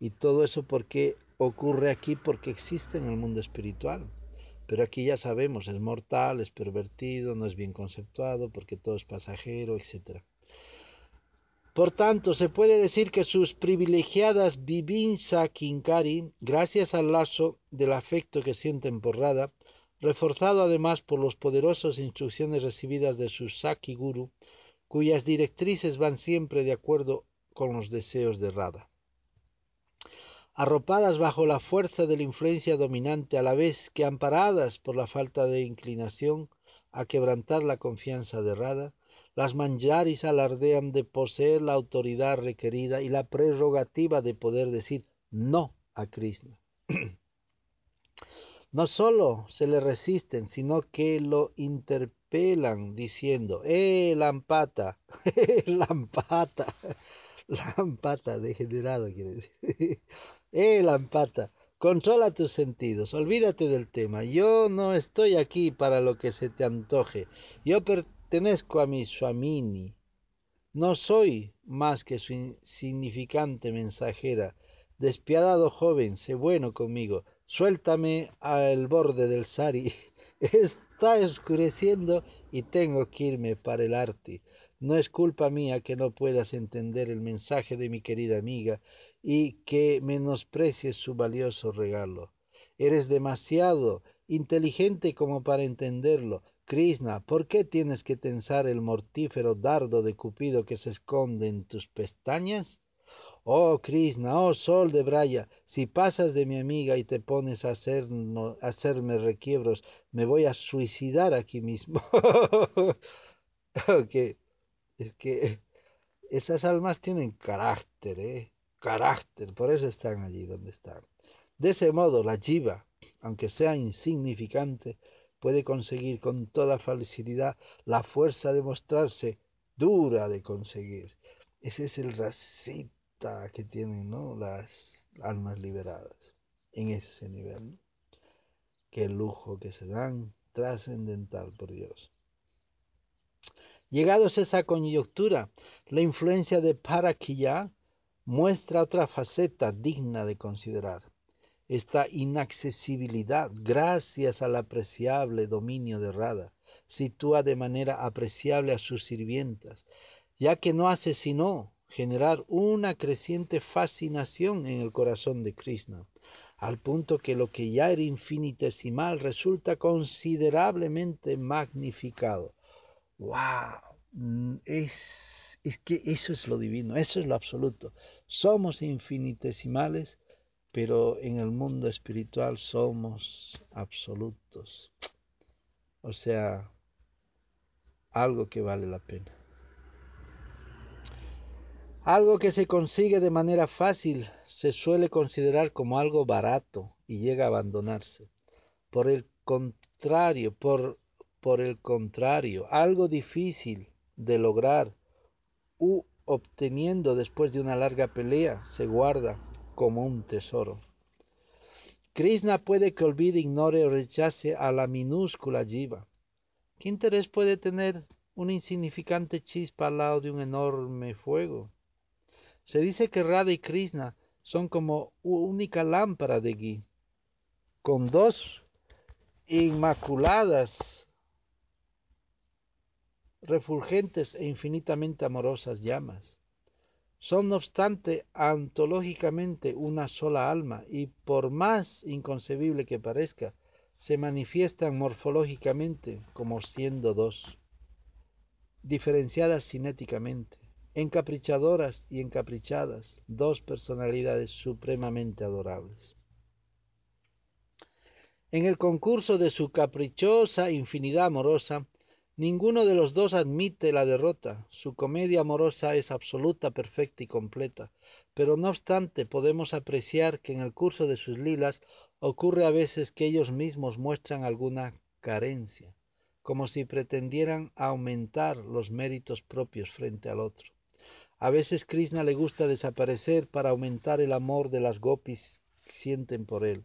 Y todo eso porque ocurre aquí porque existe en el mundo espiritual. Pero aquí ya sabemos, es mortal, es pervertido, no es bien conceptuado, porque todo es pasajero, etc. Por tanto, se puede decir que sus privilegiadas Vivinsa Kinkari, gracias al lazo del afecto que sienten por Radha, reforzado además por las poderosas instrucciones recibidas de su Saki Guru, cuyas directrices van siempre de acuerdo con los deseos de Radha arropadas bajo la fuerza de la influencia dominante a la vez que amparadas por la falta de inclinación a quebrantar la confianza de Radha, las manjaris alardean de poseer la autoridad requerida y la prerrogativa de poder decir no a Krishna. no solo se le resisten, sino que lo interpelan diciendo, ¡eh, lampata! ¡eh, lampata! lampata, degenerado quiere decir. Eh, Lampata, controla tus sentidos, olvídate del tema. Yo no estoy aquí para lo que se te antoje. Yo pertenezco a mi Swamini. No soy más que su insignificante mensajera. Despiadado joven, sé bueno conmigo. Suéltame al borde del sari. Está oscureciendo y tengo que irme para el arte. No es culpa mía que no puedas entender el mensaje de mi querida amiga y que menosprecies su valioso regalo. Eres demasiado inteligente como para entenderlo. Krishna, ¿por qué tienes que tensar el mortífero dardo de Cupido que se esconde en tus pestañas? Oh Krishna, oh sol de Braya, si pasas de mi amiga y te pones a, hacer, hacerme requiebros, me voy a suicidar aquí mismo. okay. Es que esas almas tienen carácter, ¿eh? Carácter, por eso están allí donde están. De ese modo, la jiva, aunque sea insignificante, puede conseguir con toda facilidad la fuerza de mostrarse dura de conseguir. Ese es el racita que tienen ¿no? las almas liberadas en ese nivel. Qué lujo que se dan, trascendental por Dios. Llegados a esa coyuntura, la influencia de Parakiya muestra otra faceta digna de considerar. Esta inaccesibilidad, gracias al apreciable dominio de Radha, sitúa de manera apreciable a sus sirvientas, ya que no hace sino generar una creciente fascinación en el corazón de Krishna, al punto que lo que ya era infinitesimal resulta considerablemente magnificado. ¡Wow! Mm, es es que eso es lo divino, eso es lo absoluto. Somos infinitesimales, pero en el mundo espiritual somos absolutos. O sea, algo que vale la pena. Algo que se consigue de manera fácil se suele considerar como algo barato y llega a abandonarse. Por el contrario, por, por el contrario, algo difícil de lograr u obteniendo después de una larga pelea se guarda como un tesoro. Krishna puede que olvide, ignore o rechace a la minúscula jiva. ¿Qué interés puede tener una insignificante chispa al lado de un enorme fuego? Se dice que Radha y Krishna son como única lámpara de gui, con dos inmaculadas refulgentes e infinitamente amorosas llamas. son no obstante antológicamente una sola alma y por más inconcebible que parezca, se manifiestan morfológicamente como siendo dos, diferenciadas cinéticamente, encaprichadoras y encaprichadas, dos personalidades supremamente adorables. En el concurso de su caprichosa infinidad amorosa, ninguno de los dos admite la derrota. Su comedia amorosa es absoluta, perfecta y completa. Pero no obstante, podemos apreciar que en el curso de sus lilas ocurre a veces que ellos mismos muestran alguna carencia, como si pretendieran aumentar los méritos propios frente al otro. A veces Krishna le gusta desaparecer para aumentar el amor de las gopis que sienten por él.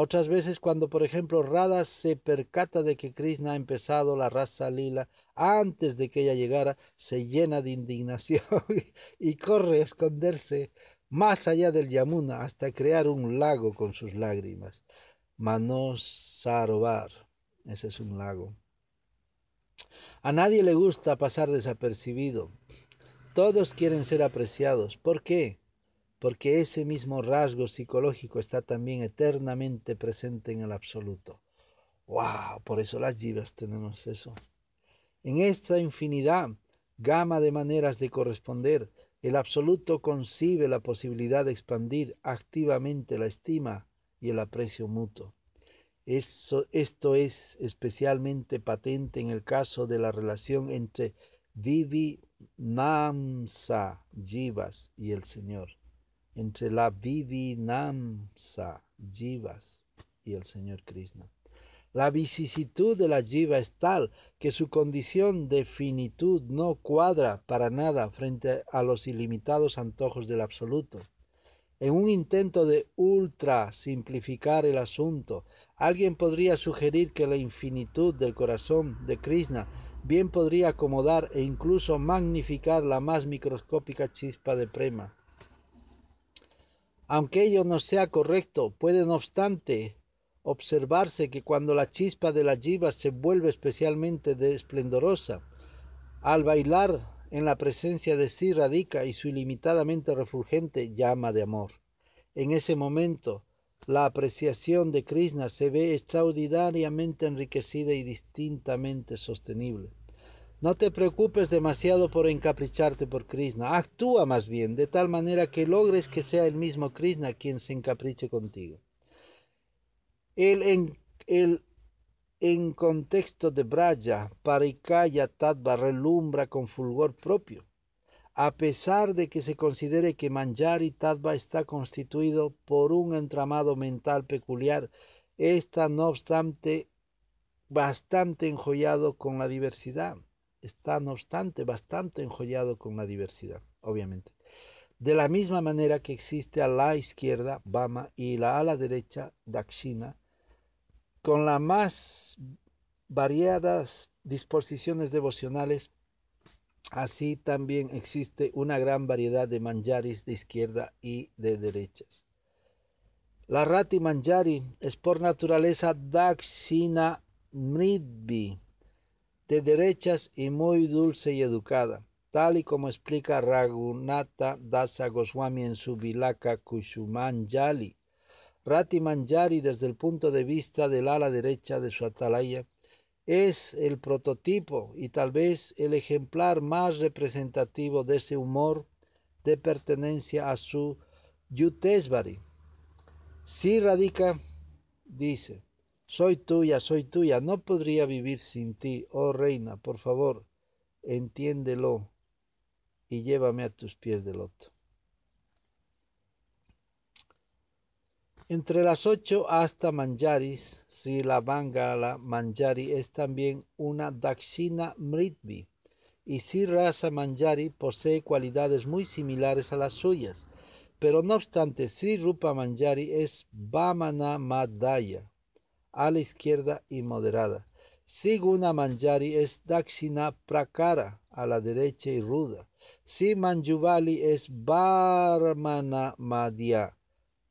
Otras veces cuando, por ejemplo, Radha se percata de que Krishna ha empezado la raza lila antes de que ella llegara, se llena de indignación y corre a esconderse más allá del Yamuna hasta crear un lago con sus lágrimas. Manos Sarovar, ese es un lago. A nadie le gusta pasar desapercibido. Todos quieren ser apreciados. ¿Por qué? Porque ese mismo rasgo psicológico está también eternamente presente en el absoluto. ¡Wow! Por eso las jivas tenemos eso. En esta infinidad, gama de maneras de corresponder, el absoluto concibe la posibilidad de expandir activamente la estima y el aprecio mutuo. esto es especialmente patente en el caso de la relación entre Vivi Namsa Jivas y el Señor entre la Vivinamsa Jivas y el Señor Krishna. La vicisitud de la jiva es tal que su condición de finitud no cuadra para nada frente a los ilimitados antojos del absoluto. En un intento de ultra simplificar el asunto, alguien podría sugerir que la infinitud del corazón de Krishna bien podría acomodar e incluso magnificar la más microscópica chispa de prema. Aunque ello no sea correcto, puede no obstante observarse que cuando la chispa de la jiva se vuelve especialmente esplendorosa, al bailar en la presencia de sí radica y su ilimitadamente refulgente llama de amor. En ese momento, la apreciación de Krishna se ve extraordinariamente enriquecida y distintamente sostenible. No te preocupes demasiado por encapricharte por Krishna. Actúa más bien de tal manera que logres que sea el mismo Krishna quien se encapriche contigo. El en, el, en contexto de Braja, Parikaya Tattva relumbra con fulgor propio. A pesar de que se considere que Manjari Tattva está constituido por un entramado mental peculiar, está no obstante bastante enjollado con la diversidad está no obstante bastante enjollado con la diversidad, obviamente. De la misma manera que existe a la izquierda Bama y la a la derecha Dakshina, con las más variadas disposiciones devocionales, así también existe una gran variedad de manjaris de izquierda y de derechas. La rati manjari es por naturaleza Dakshina Mridvi, de derechas y muy dulce y educada, tal y como explica Raghunatha Dasa Goswami en su Vilaka Kushumanjali. Rati Manjari, desde el punto de vista del ala derecha de su atalaya, es el prototipo y tal vez el ejemplar más representativo de ese humor de pertenencia a su Yutesvari. Si radica, dice, soy tuya, soy tuya, no podría vivir sin ti, oh reina, por favor, entiéndelo y llévame a tus pies de loto. Entre las ocho hasta Manjaris, si la Bangala Manjari es también una Dakshina Mritvi, y si Rasa Manjari posee cualidades muy similares a las suyas, pero no obstante Sri Rupa Manjari es Vamana Madhya, a la izquierda y moderada. Siguna Manjari es Dakshina Prakara, a la derecha y ruda. Si Manjuvali es Barmana Madhya,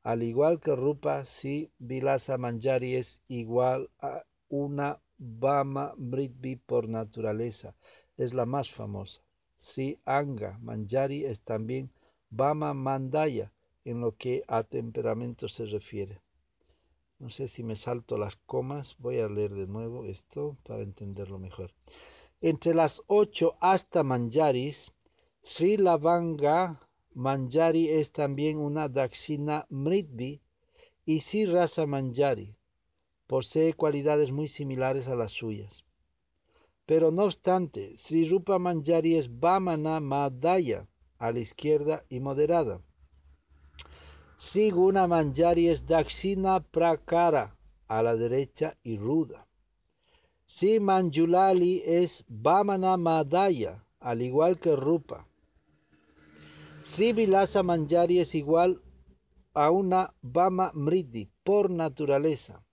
al igual que Rupa, si Vilasa Manjari es igual a una Bama Mritvi por naturaleza, es la más famosa. Si Anga Manjari es también Bama Mandaya en lo que a temperamento se refiere. No sé si me salto las comas, voy a leer de nuevo esto para entenderlo mejor. Entre las ocho hasta Manjaris, Sri Lavanga Manjari es también una Dakshina Mritvi y Sri Rasa Manjari. Posee cualidades muy similares a las suyas. Pero no obstante, Sri Rupa Manjari es Vamana Madaya a la izquierda y moderada. Siguna Manjari es Dakshina Prakara a la derecha y ruda. Si Manjulali es Vamana Madaya, al igual que Rupa. Si Vilasa Manjari es igual a una Vama Mridi por naturaleza.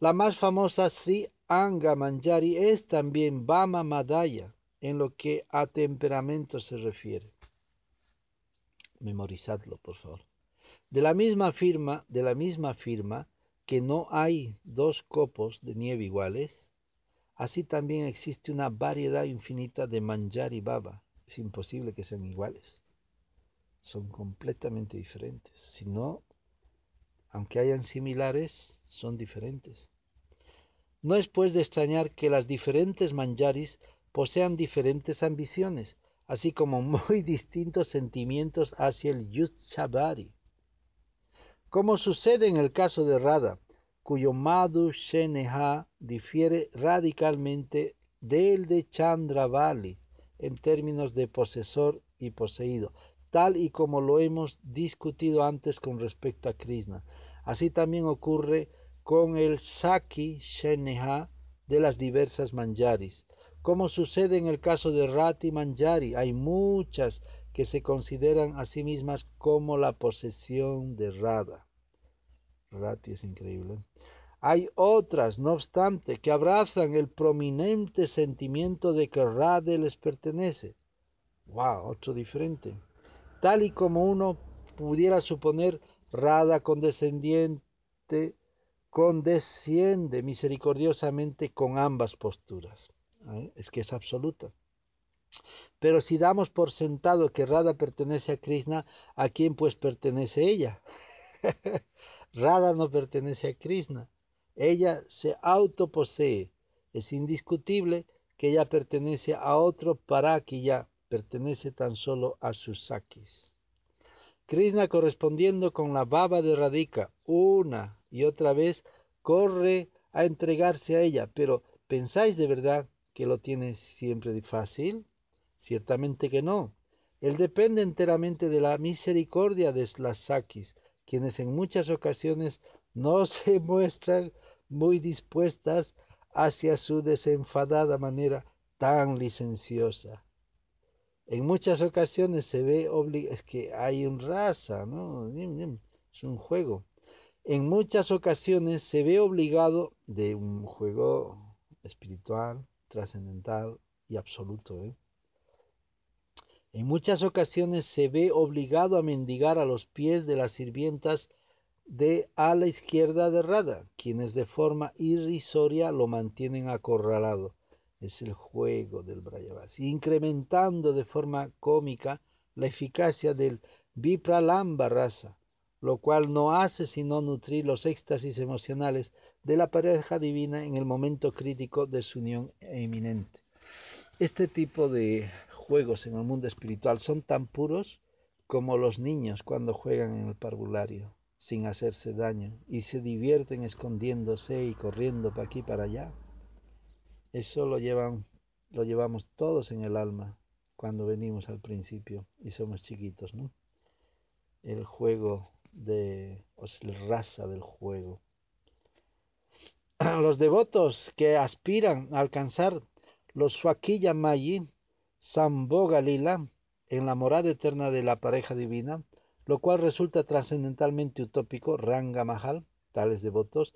La más famosa Sri Anga Manjari es también Vama Madaya en lo que a temperamento se refiere. Memorizadlo, por favor. De la misma firma, de la misma firma que no hay dos copos de nieve iguales, así también existe una variedad infinita de manjari baba. Es imposible que sean iguales. Son completamente diferentes. Si no, aunque hayan similares, son diferentes. No es pues de extrañar que las diferentes manjaris posean diferentes ambiciones, así como muy distintos sentimientos hacia el Yutshabari. Como sucede en el caso de Radha, cuyo Madhu Sheneha difiere radicalmente del de Chandravali en términos de posesor y poseído, tal y como lo hemos discutido antes con respecto a Krishna. Así también ocurre con el Saki Sheneha de las diversas manjaris. Como sucede en el caso de Rati Manjari, hay muchas que se consideran a sí mismas como la posesión de Radha. Rati es increíble. Hay otras, no obstante, que abrazan el prominente sentimiento de que Radha les pertenece. ¡Wow! Otro diferente. Tal y como uno pudiera suponer, Radha condescendiente condesciende misericordiosamente con ambas posturas. ¿Eh? es que es absoluta. Pero si damos por sentado que Radha pertenece a Krishna, ¿a quién pues pertenece ella? Radha no pertenece a Krishna. Ella se autoposee. Es indiscutible que ella pertenece a otro ya pertenece tan solo a sus sakis. Krishna correspondiendo con la baba de Radhika una y otra vez corre a entregarse a ella, pero ¿pensáis de verdad que lo tiene siempre fácil? Ciertamente que no. Él depende enteramente de la misericordia de las quienes en muchas ocasiones no se muestran muy dispuestas hacia su desenfadada manera tan licenciosa. En muchas ocasiones se ve obligado, es que hay un raza, ¿no? Es un juego. En muchas ocasiones se ve obligado de un juego espiritual, trascendental y absoluto. ¿eh? En muchas ocasiones se ve obligado a mendigar a los pies de las sirvientas de a la izquierda de Rada, quienes de forma irrisoria lo mantienen acorralado. Es el juego del Brayavas, incrementando de forma cómica la eficacia del Vipralamba raza, lo cual no hace sino nutrir los éxtasis emocionales de la pareja divina en el momento crítico de su unión eminente. Este tipo de juegos en el mundo espiritual son tan puros como los niños cuando juegan en el parvulario, sin hacerse daño, y se divierten escondiéndose y corriendo para aquí para allá. Eso lo, llevan, lo llevamos todos en el alma cuando venimos al principio y somos chiquitos, ¿no? El juego de, o la raza del juego. los devotos que aspiran a alcanzar los Swakilla Mayi, Samboga Lila, en la morada eterna de la pareja divina, lo cual resulta trascendentalmente utópico, Ranga Mahal, tales devotos,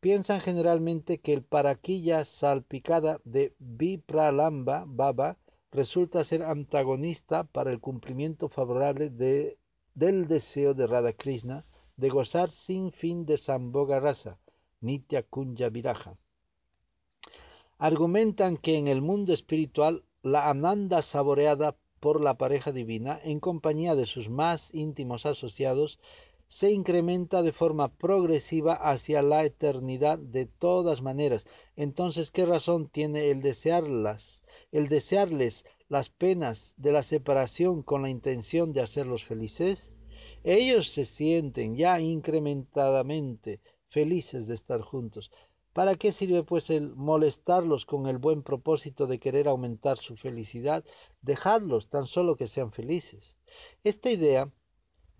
piensan generalmente que el paraquilla salpicada de Vipralamba Baba resulta ser antagonista para el cumplimiento favorable de, del deseo de Radha Krishna de gozar sin fin de Samboga Rasa, Nitya Kunja Viraja. Argumentan que en el mundo espiritual la ananda saboreada por la pareja divina en compañía de sus más íntimos asociados se incrementa de forma progresiva hacia la eternidad de todas maneras. Entonces, ¿qué razón tiene el desearlas, el desearles las penas de la separación con la intención de hacerlos felices? Ellos se sienten ya incrementadamente felices de estar juntos. ¿Para qué sirve pues el molestarlos con el buen propósito de querer aumentar su felicidad? Dejadlos tan solo que sean felices. Esta idea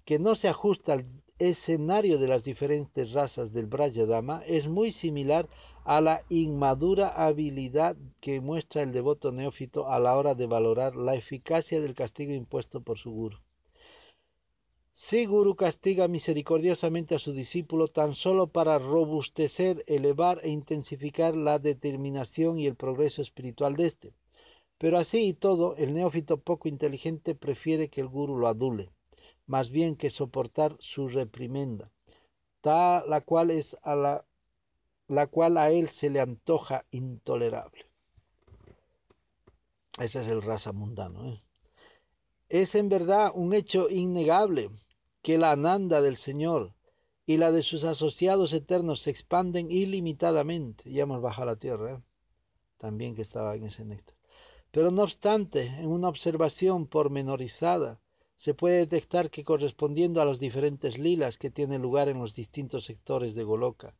que no se ajusta al escenario de las diferentes razas del Brayadama es muy similar a la inmadura habilidad que muestra el devoto neófito a la hora de valorar la eficacia del castigo impuesto por su guru. Si Guru castiga misericordiosamente a su discípulo tan solo para robustecer, elevar e intensificar la determinación y el progreso espiritual de éste. Pero así y todo, el neófito poco inteligente prefiere que el Guru lo adule más bien que soportar su reprimenda, tal la cual es a la, la cual a él se le antoja intolerable. Ese es el raza mundano. ¿eh? Es en verdad un hecho innegable que la ananda del Señor y la de sus asociados eternos se expanden ilimitadamente. Ya hemos bajado a la tierra, ¿eh? también que estaba en ese néctar. Pero no obstante, en una observación pormenorizada, se puede detectar que correspondiendo a los diferentes lilas que tienen lugar en los distintos sectores de Goloka,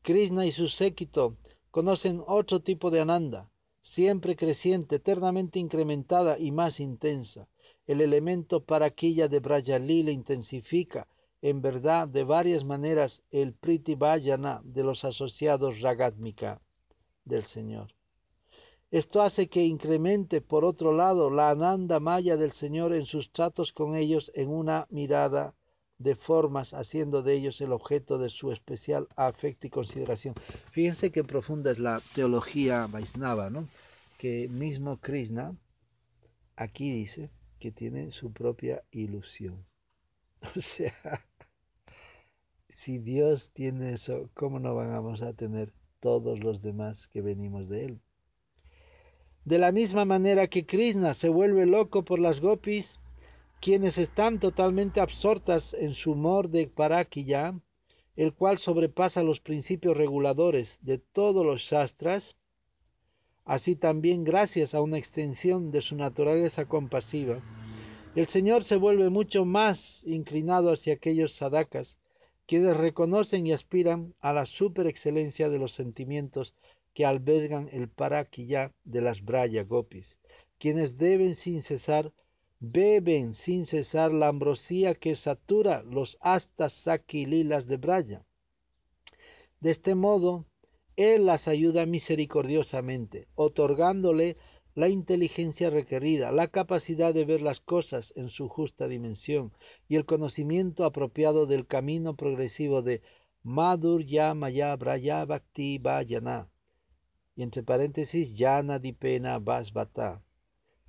Krishna y su séquito conocen otro tipo de ananda, siempre creciente, eternamente incrementada y más intensa. El elemento paraquilla de Braja Lila intensifica, en verdad, de varias maneras el Priti Vajana de los asociados Ragatmika del Señor. Esto hace que incremente, por otro lado, la ananda maya del Señor en sus tratos con ellos en una mirada de formas, haciendo de ellos el objeto de su especial afecto y consideración. Fíjense qué profunda es la teología Vaisnava, ¿no? Que mismo Krishna aquí dice que tiene su propia ilusión. O sea, si Dios tiene eso, ¿cómo no vamos a tener todos los demás que venimos de Él? De la misma manera que Krishna se vuelve loco por las gopis, quienes están totalmente absortas en su humor de Parakiya, el cual sobrepasa los principios reguladores de todos los shastras, así también gracias a una extensión de su naturaleza compasiva, el Señor se vuelve mucho más inclinado hacia aquellos sadakas quienes reconocen y aspiran a la superexcelencia de los sentimientos que albergan el paraquilla de las Braya Gopis, quienes deben sin cesar, beben sin cesar la ambrosía que satura los astas lilas de Braya. De este modo, Él las ayuda misericordiosamente, otorgándole la inteligencia requerida, la capacidad de ver las cosas en su justa dimensión y el conocimiento apropiado del camino progresivo de Madhur Maya Braya Bhakti Vajana, y entre paréntesis Yana Dipena Vasvata,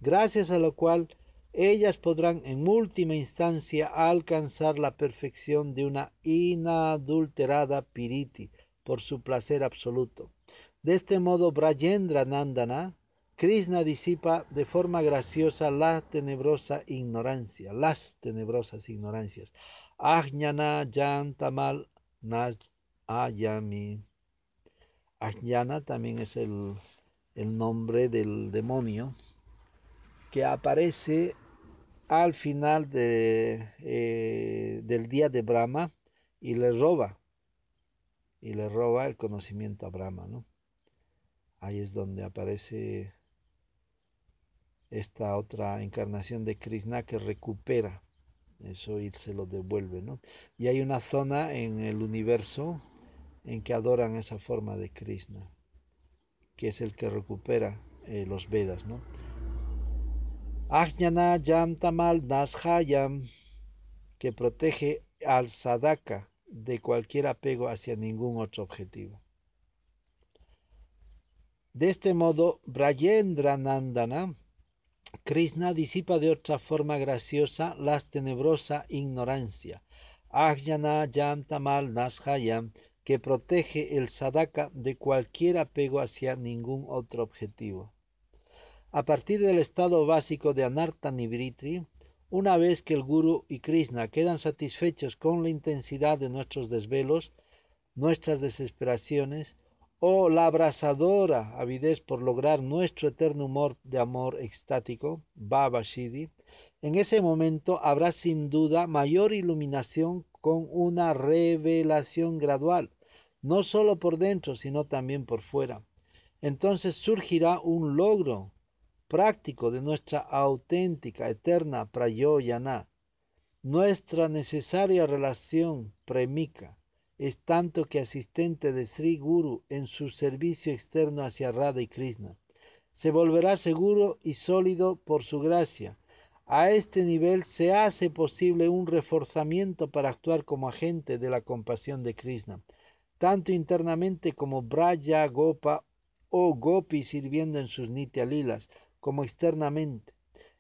gracias a lo cual ellas podrán en última instancia alcanzar la perfección de una inadulterada piriti por su placer absoluto. De este modo, Brajendra Nandana, Krishna disipa de forma graciosa la tenebrosa ignorancia, las tenebrosas ignorancias. Ajnana Yantamal Ayami. Ajnana también es el, nombre del demonio que aparece al final de, eh, del día de Brahma y le roba, y le roba el conocimiento a Brahma, ¿no? Ahí es donde aparece esta otra encarnación de Krishna que recupera eso y se lo devuelve, ¿no? Y hay una zona en el universo en que adoran esa forma de Krishna, que es el que recupera eh, los Vedas, ¿no? Ajnana Yam Tamal Nashayam, que protege al sadaka de cualquier apego hacia ningún otro objetivo. De este modo, Brayendra Nandana, Krishna disipa de otra forma graciosa la tenebrosa ignorancia. Ajnana Yam Tamal Nashayam, que protege el sadaka de cualquier apego hacia ningún otro objetivo. a partir del estado básico de Anarta Nivritri, una vez que el Guru y Krishna quedan satisfechos con la intensidad de nuestros desvelos, nuestras desesperaciones, o la abrasadora avidez por lograr nuestro eterno humor de amor extático, Baba Shidi, en ese momento habrá sin duda mayor iluminación con una revelación gradual, no sólo por dentro, sino también por fuera. Entonces surgirá un logro práctico de nuestra auténtica, eterna prayoyana. Nuestra necesaria relación premika es tanto que asistente de Sri Guru en su servicio externo hacia Radha y Krishna. Se volverá seguro y sólido por su gracia. A este nivel se hace posible un reforzamiento para actuar como agente de la compasión de Krishna, tanto internamente como Braya Gopa o Gopi sirviendo en sus nitya lilas, como externamente,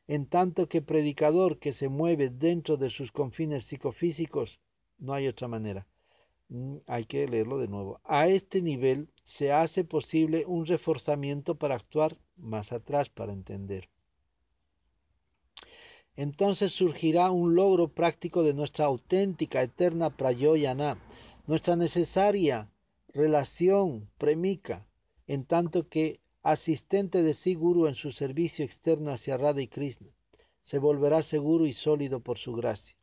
en tanto que predicador que se mueve dentro de sus confines psicofísicos, no hay otra manera. Mm, hay que leerlo de nuevo. A este nivel se hace posible un reforzamiento para actuar más atrás para entender. Entonces surgirá un logro práctico de nuestra auténtica, eterna prayoyana, nuestra necesaria relación premika, en tanto que asistente de Siguru en su servicio externo hacia Radha y Krishna, se volverá seguro y sólido por su gracia.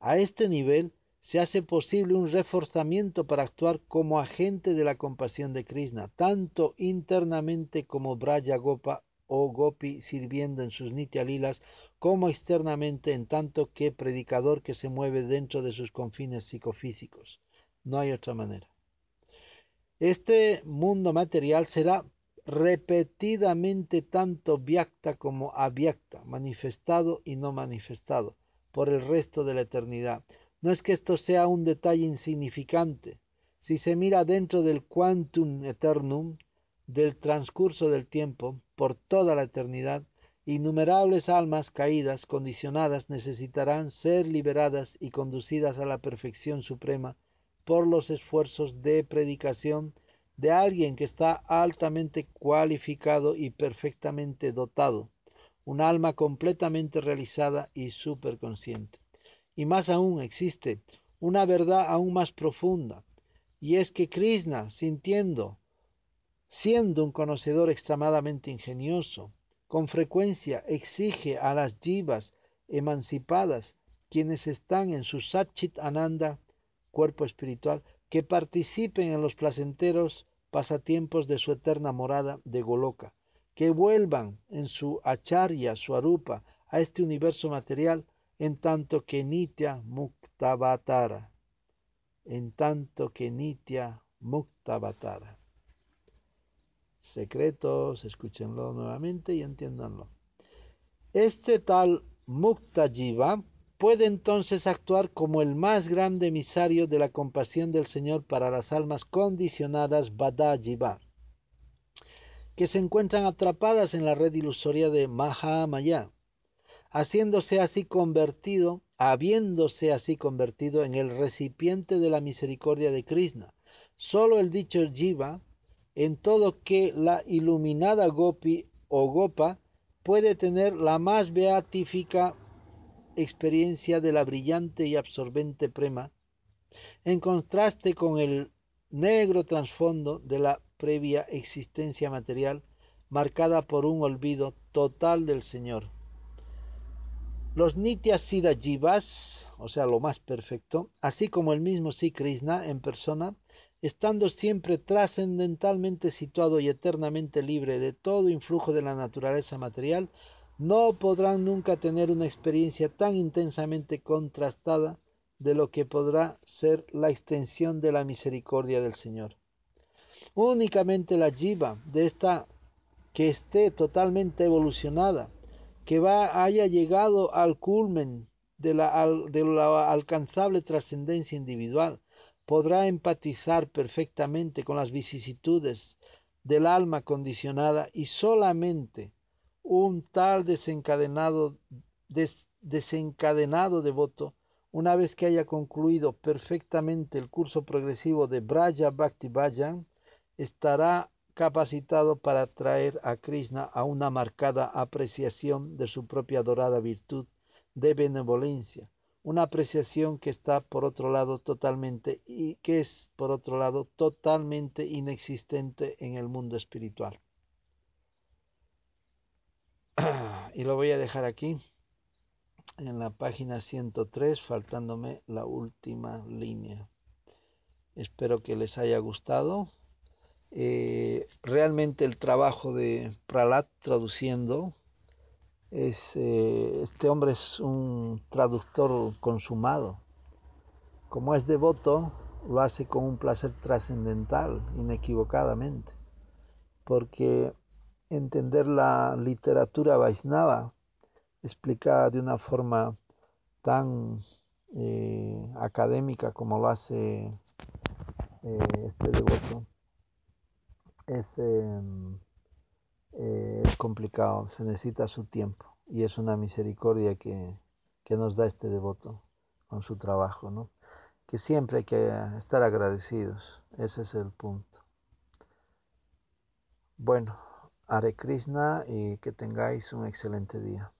A este nivel se hace posible un reforzamiento para actuar como agente de la compasión de Krishna, tanto internamente como Braya Gopa o Gopi sirviendo en sus nitya lilas, como externamente en tanto que predicador que se mueve dentro de sus confines psicofísicos. No hay otra manera. Este mundo material será repetidamente tanto vyakta como avyakta, manifestado y no manifestado, por el resto de la eternidad. No es que esto sea un detalle insignificante. Si se mira dentro del quantum eternum, del transcurso del tiempo, por toda la eternidad, innumerables almas caídas, condicionadas, necesitarán ser liberadas y conducidas a la perfección suprema por los esfuerzos de predicación de alguien que está altamente cualificado y perfectamente dotado, un alma completamente realizada y superconsciente. Y más aún existe una verdad aún más profunda, y es que Krishna, sintiendo, siendo un conocedor extremadamente ingenioso, con frecuencia exige a las jivas emancipadas, quienes están en su Satchit Ananda, cuerpo espiritual, que participen en los placenteros pasatiempos de su eterna morada de Goloka, que vuelvan en su acharya, su arupa, a este universo material, en tanto que Nitya Muktavatara, en tanto que Nitya Muktavatara. Secretos, escúchenlo nuevamente y entiéndanlo. Este tal Mukta Jiva puede entonces actuar como el más grande emisario de la compasión del Señor para las almas condicionadas Badajiva, que se encuentran atrapadas en la red ilusoria de Mahamaya, haciéndose así convertido, habiéndose así convertido en el recipiente de la misericordia de Krishna. Solo el dicho Jiva, en todo que la iluminada Gopi o Gopa puede tener la más beatífica experiencia de la brillante y absorbente prema, en contraste con el negro trasfondo de la previa existencia material marcada por un olvido total del Señor. Los Nitya Siddha Jivas, o sea, lo más perfecto, así como el mismo Sri Krishna en persona, estando siempre trascendentalmente situado y eternamente libre de todo influjo de la naturaleza material, no podrán nunca tener una experiencia tan intensamente contrastada de lo que podrá ser la extensión de la misericordia del Señor. Únicamente la jiva de esta que esté totalmente evolucionada, que va, haya llegado al culmen la, de la alcanzable trascendencia individual, podrá empatizar perfectamente con las vicisitudes del alma condicionada y solamente un tal desencadenado, desencadenado devoto, una vez que haya concluido perfectamente el curso progresivo de Braja Bhakti Bhajan, estará capacitado para traer a Krishna a una marcada apreciación de su propia dorada virtud de benevolencia, una apreciación que está por otro lado totalmente y que es por otro lado totalmente inexistente en el mundo espiritual. Y lo voy a dejar aquí en la página 103 faltándome la última línea. Espero que les haya gustado. Eh, realmente el trabajo de Pralat traduciendo es, eh, este hombre es un traductor consumado. Como es devoto, lo hace con un placer trascendental, inequivocadamente, porque entender la literatura Vaisnava explicada de una forma tan eh, académica como lo hace eh, este devoto es em, eh, complicado, se necesita su tiempo y es una misericordia que, que nos da este devoto con su trabajo, ¿no? que siempre hay que estar agradecidos, ese es el punto. Bueno, Hare Krishna y que tengáis un excelente día.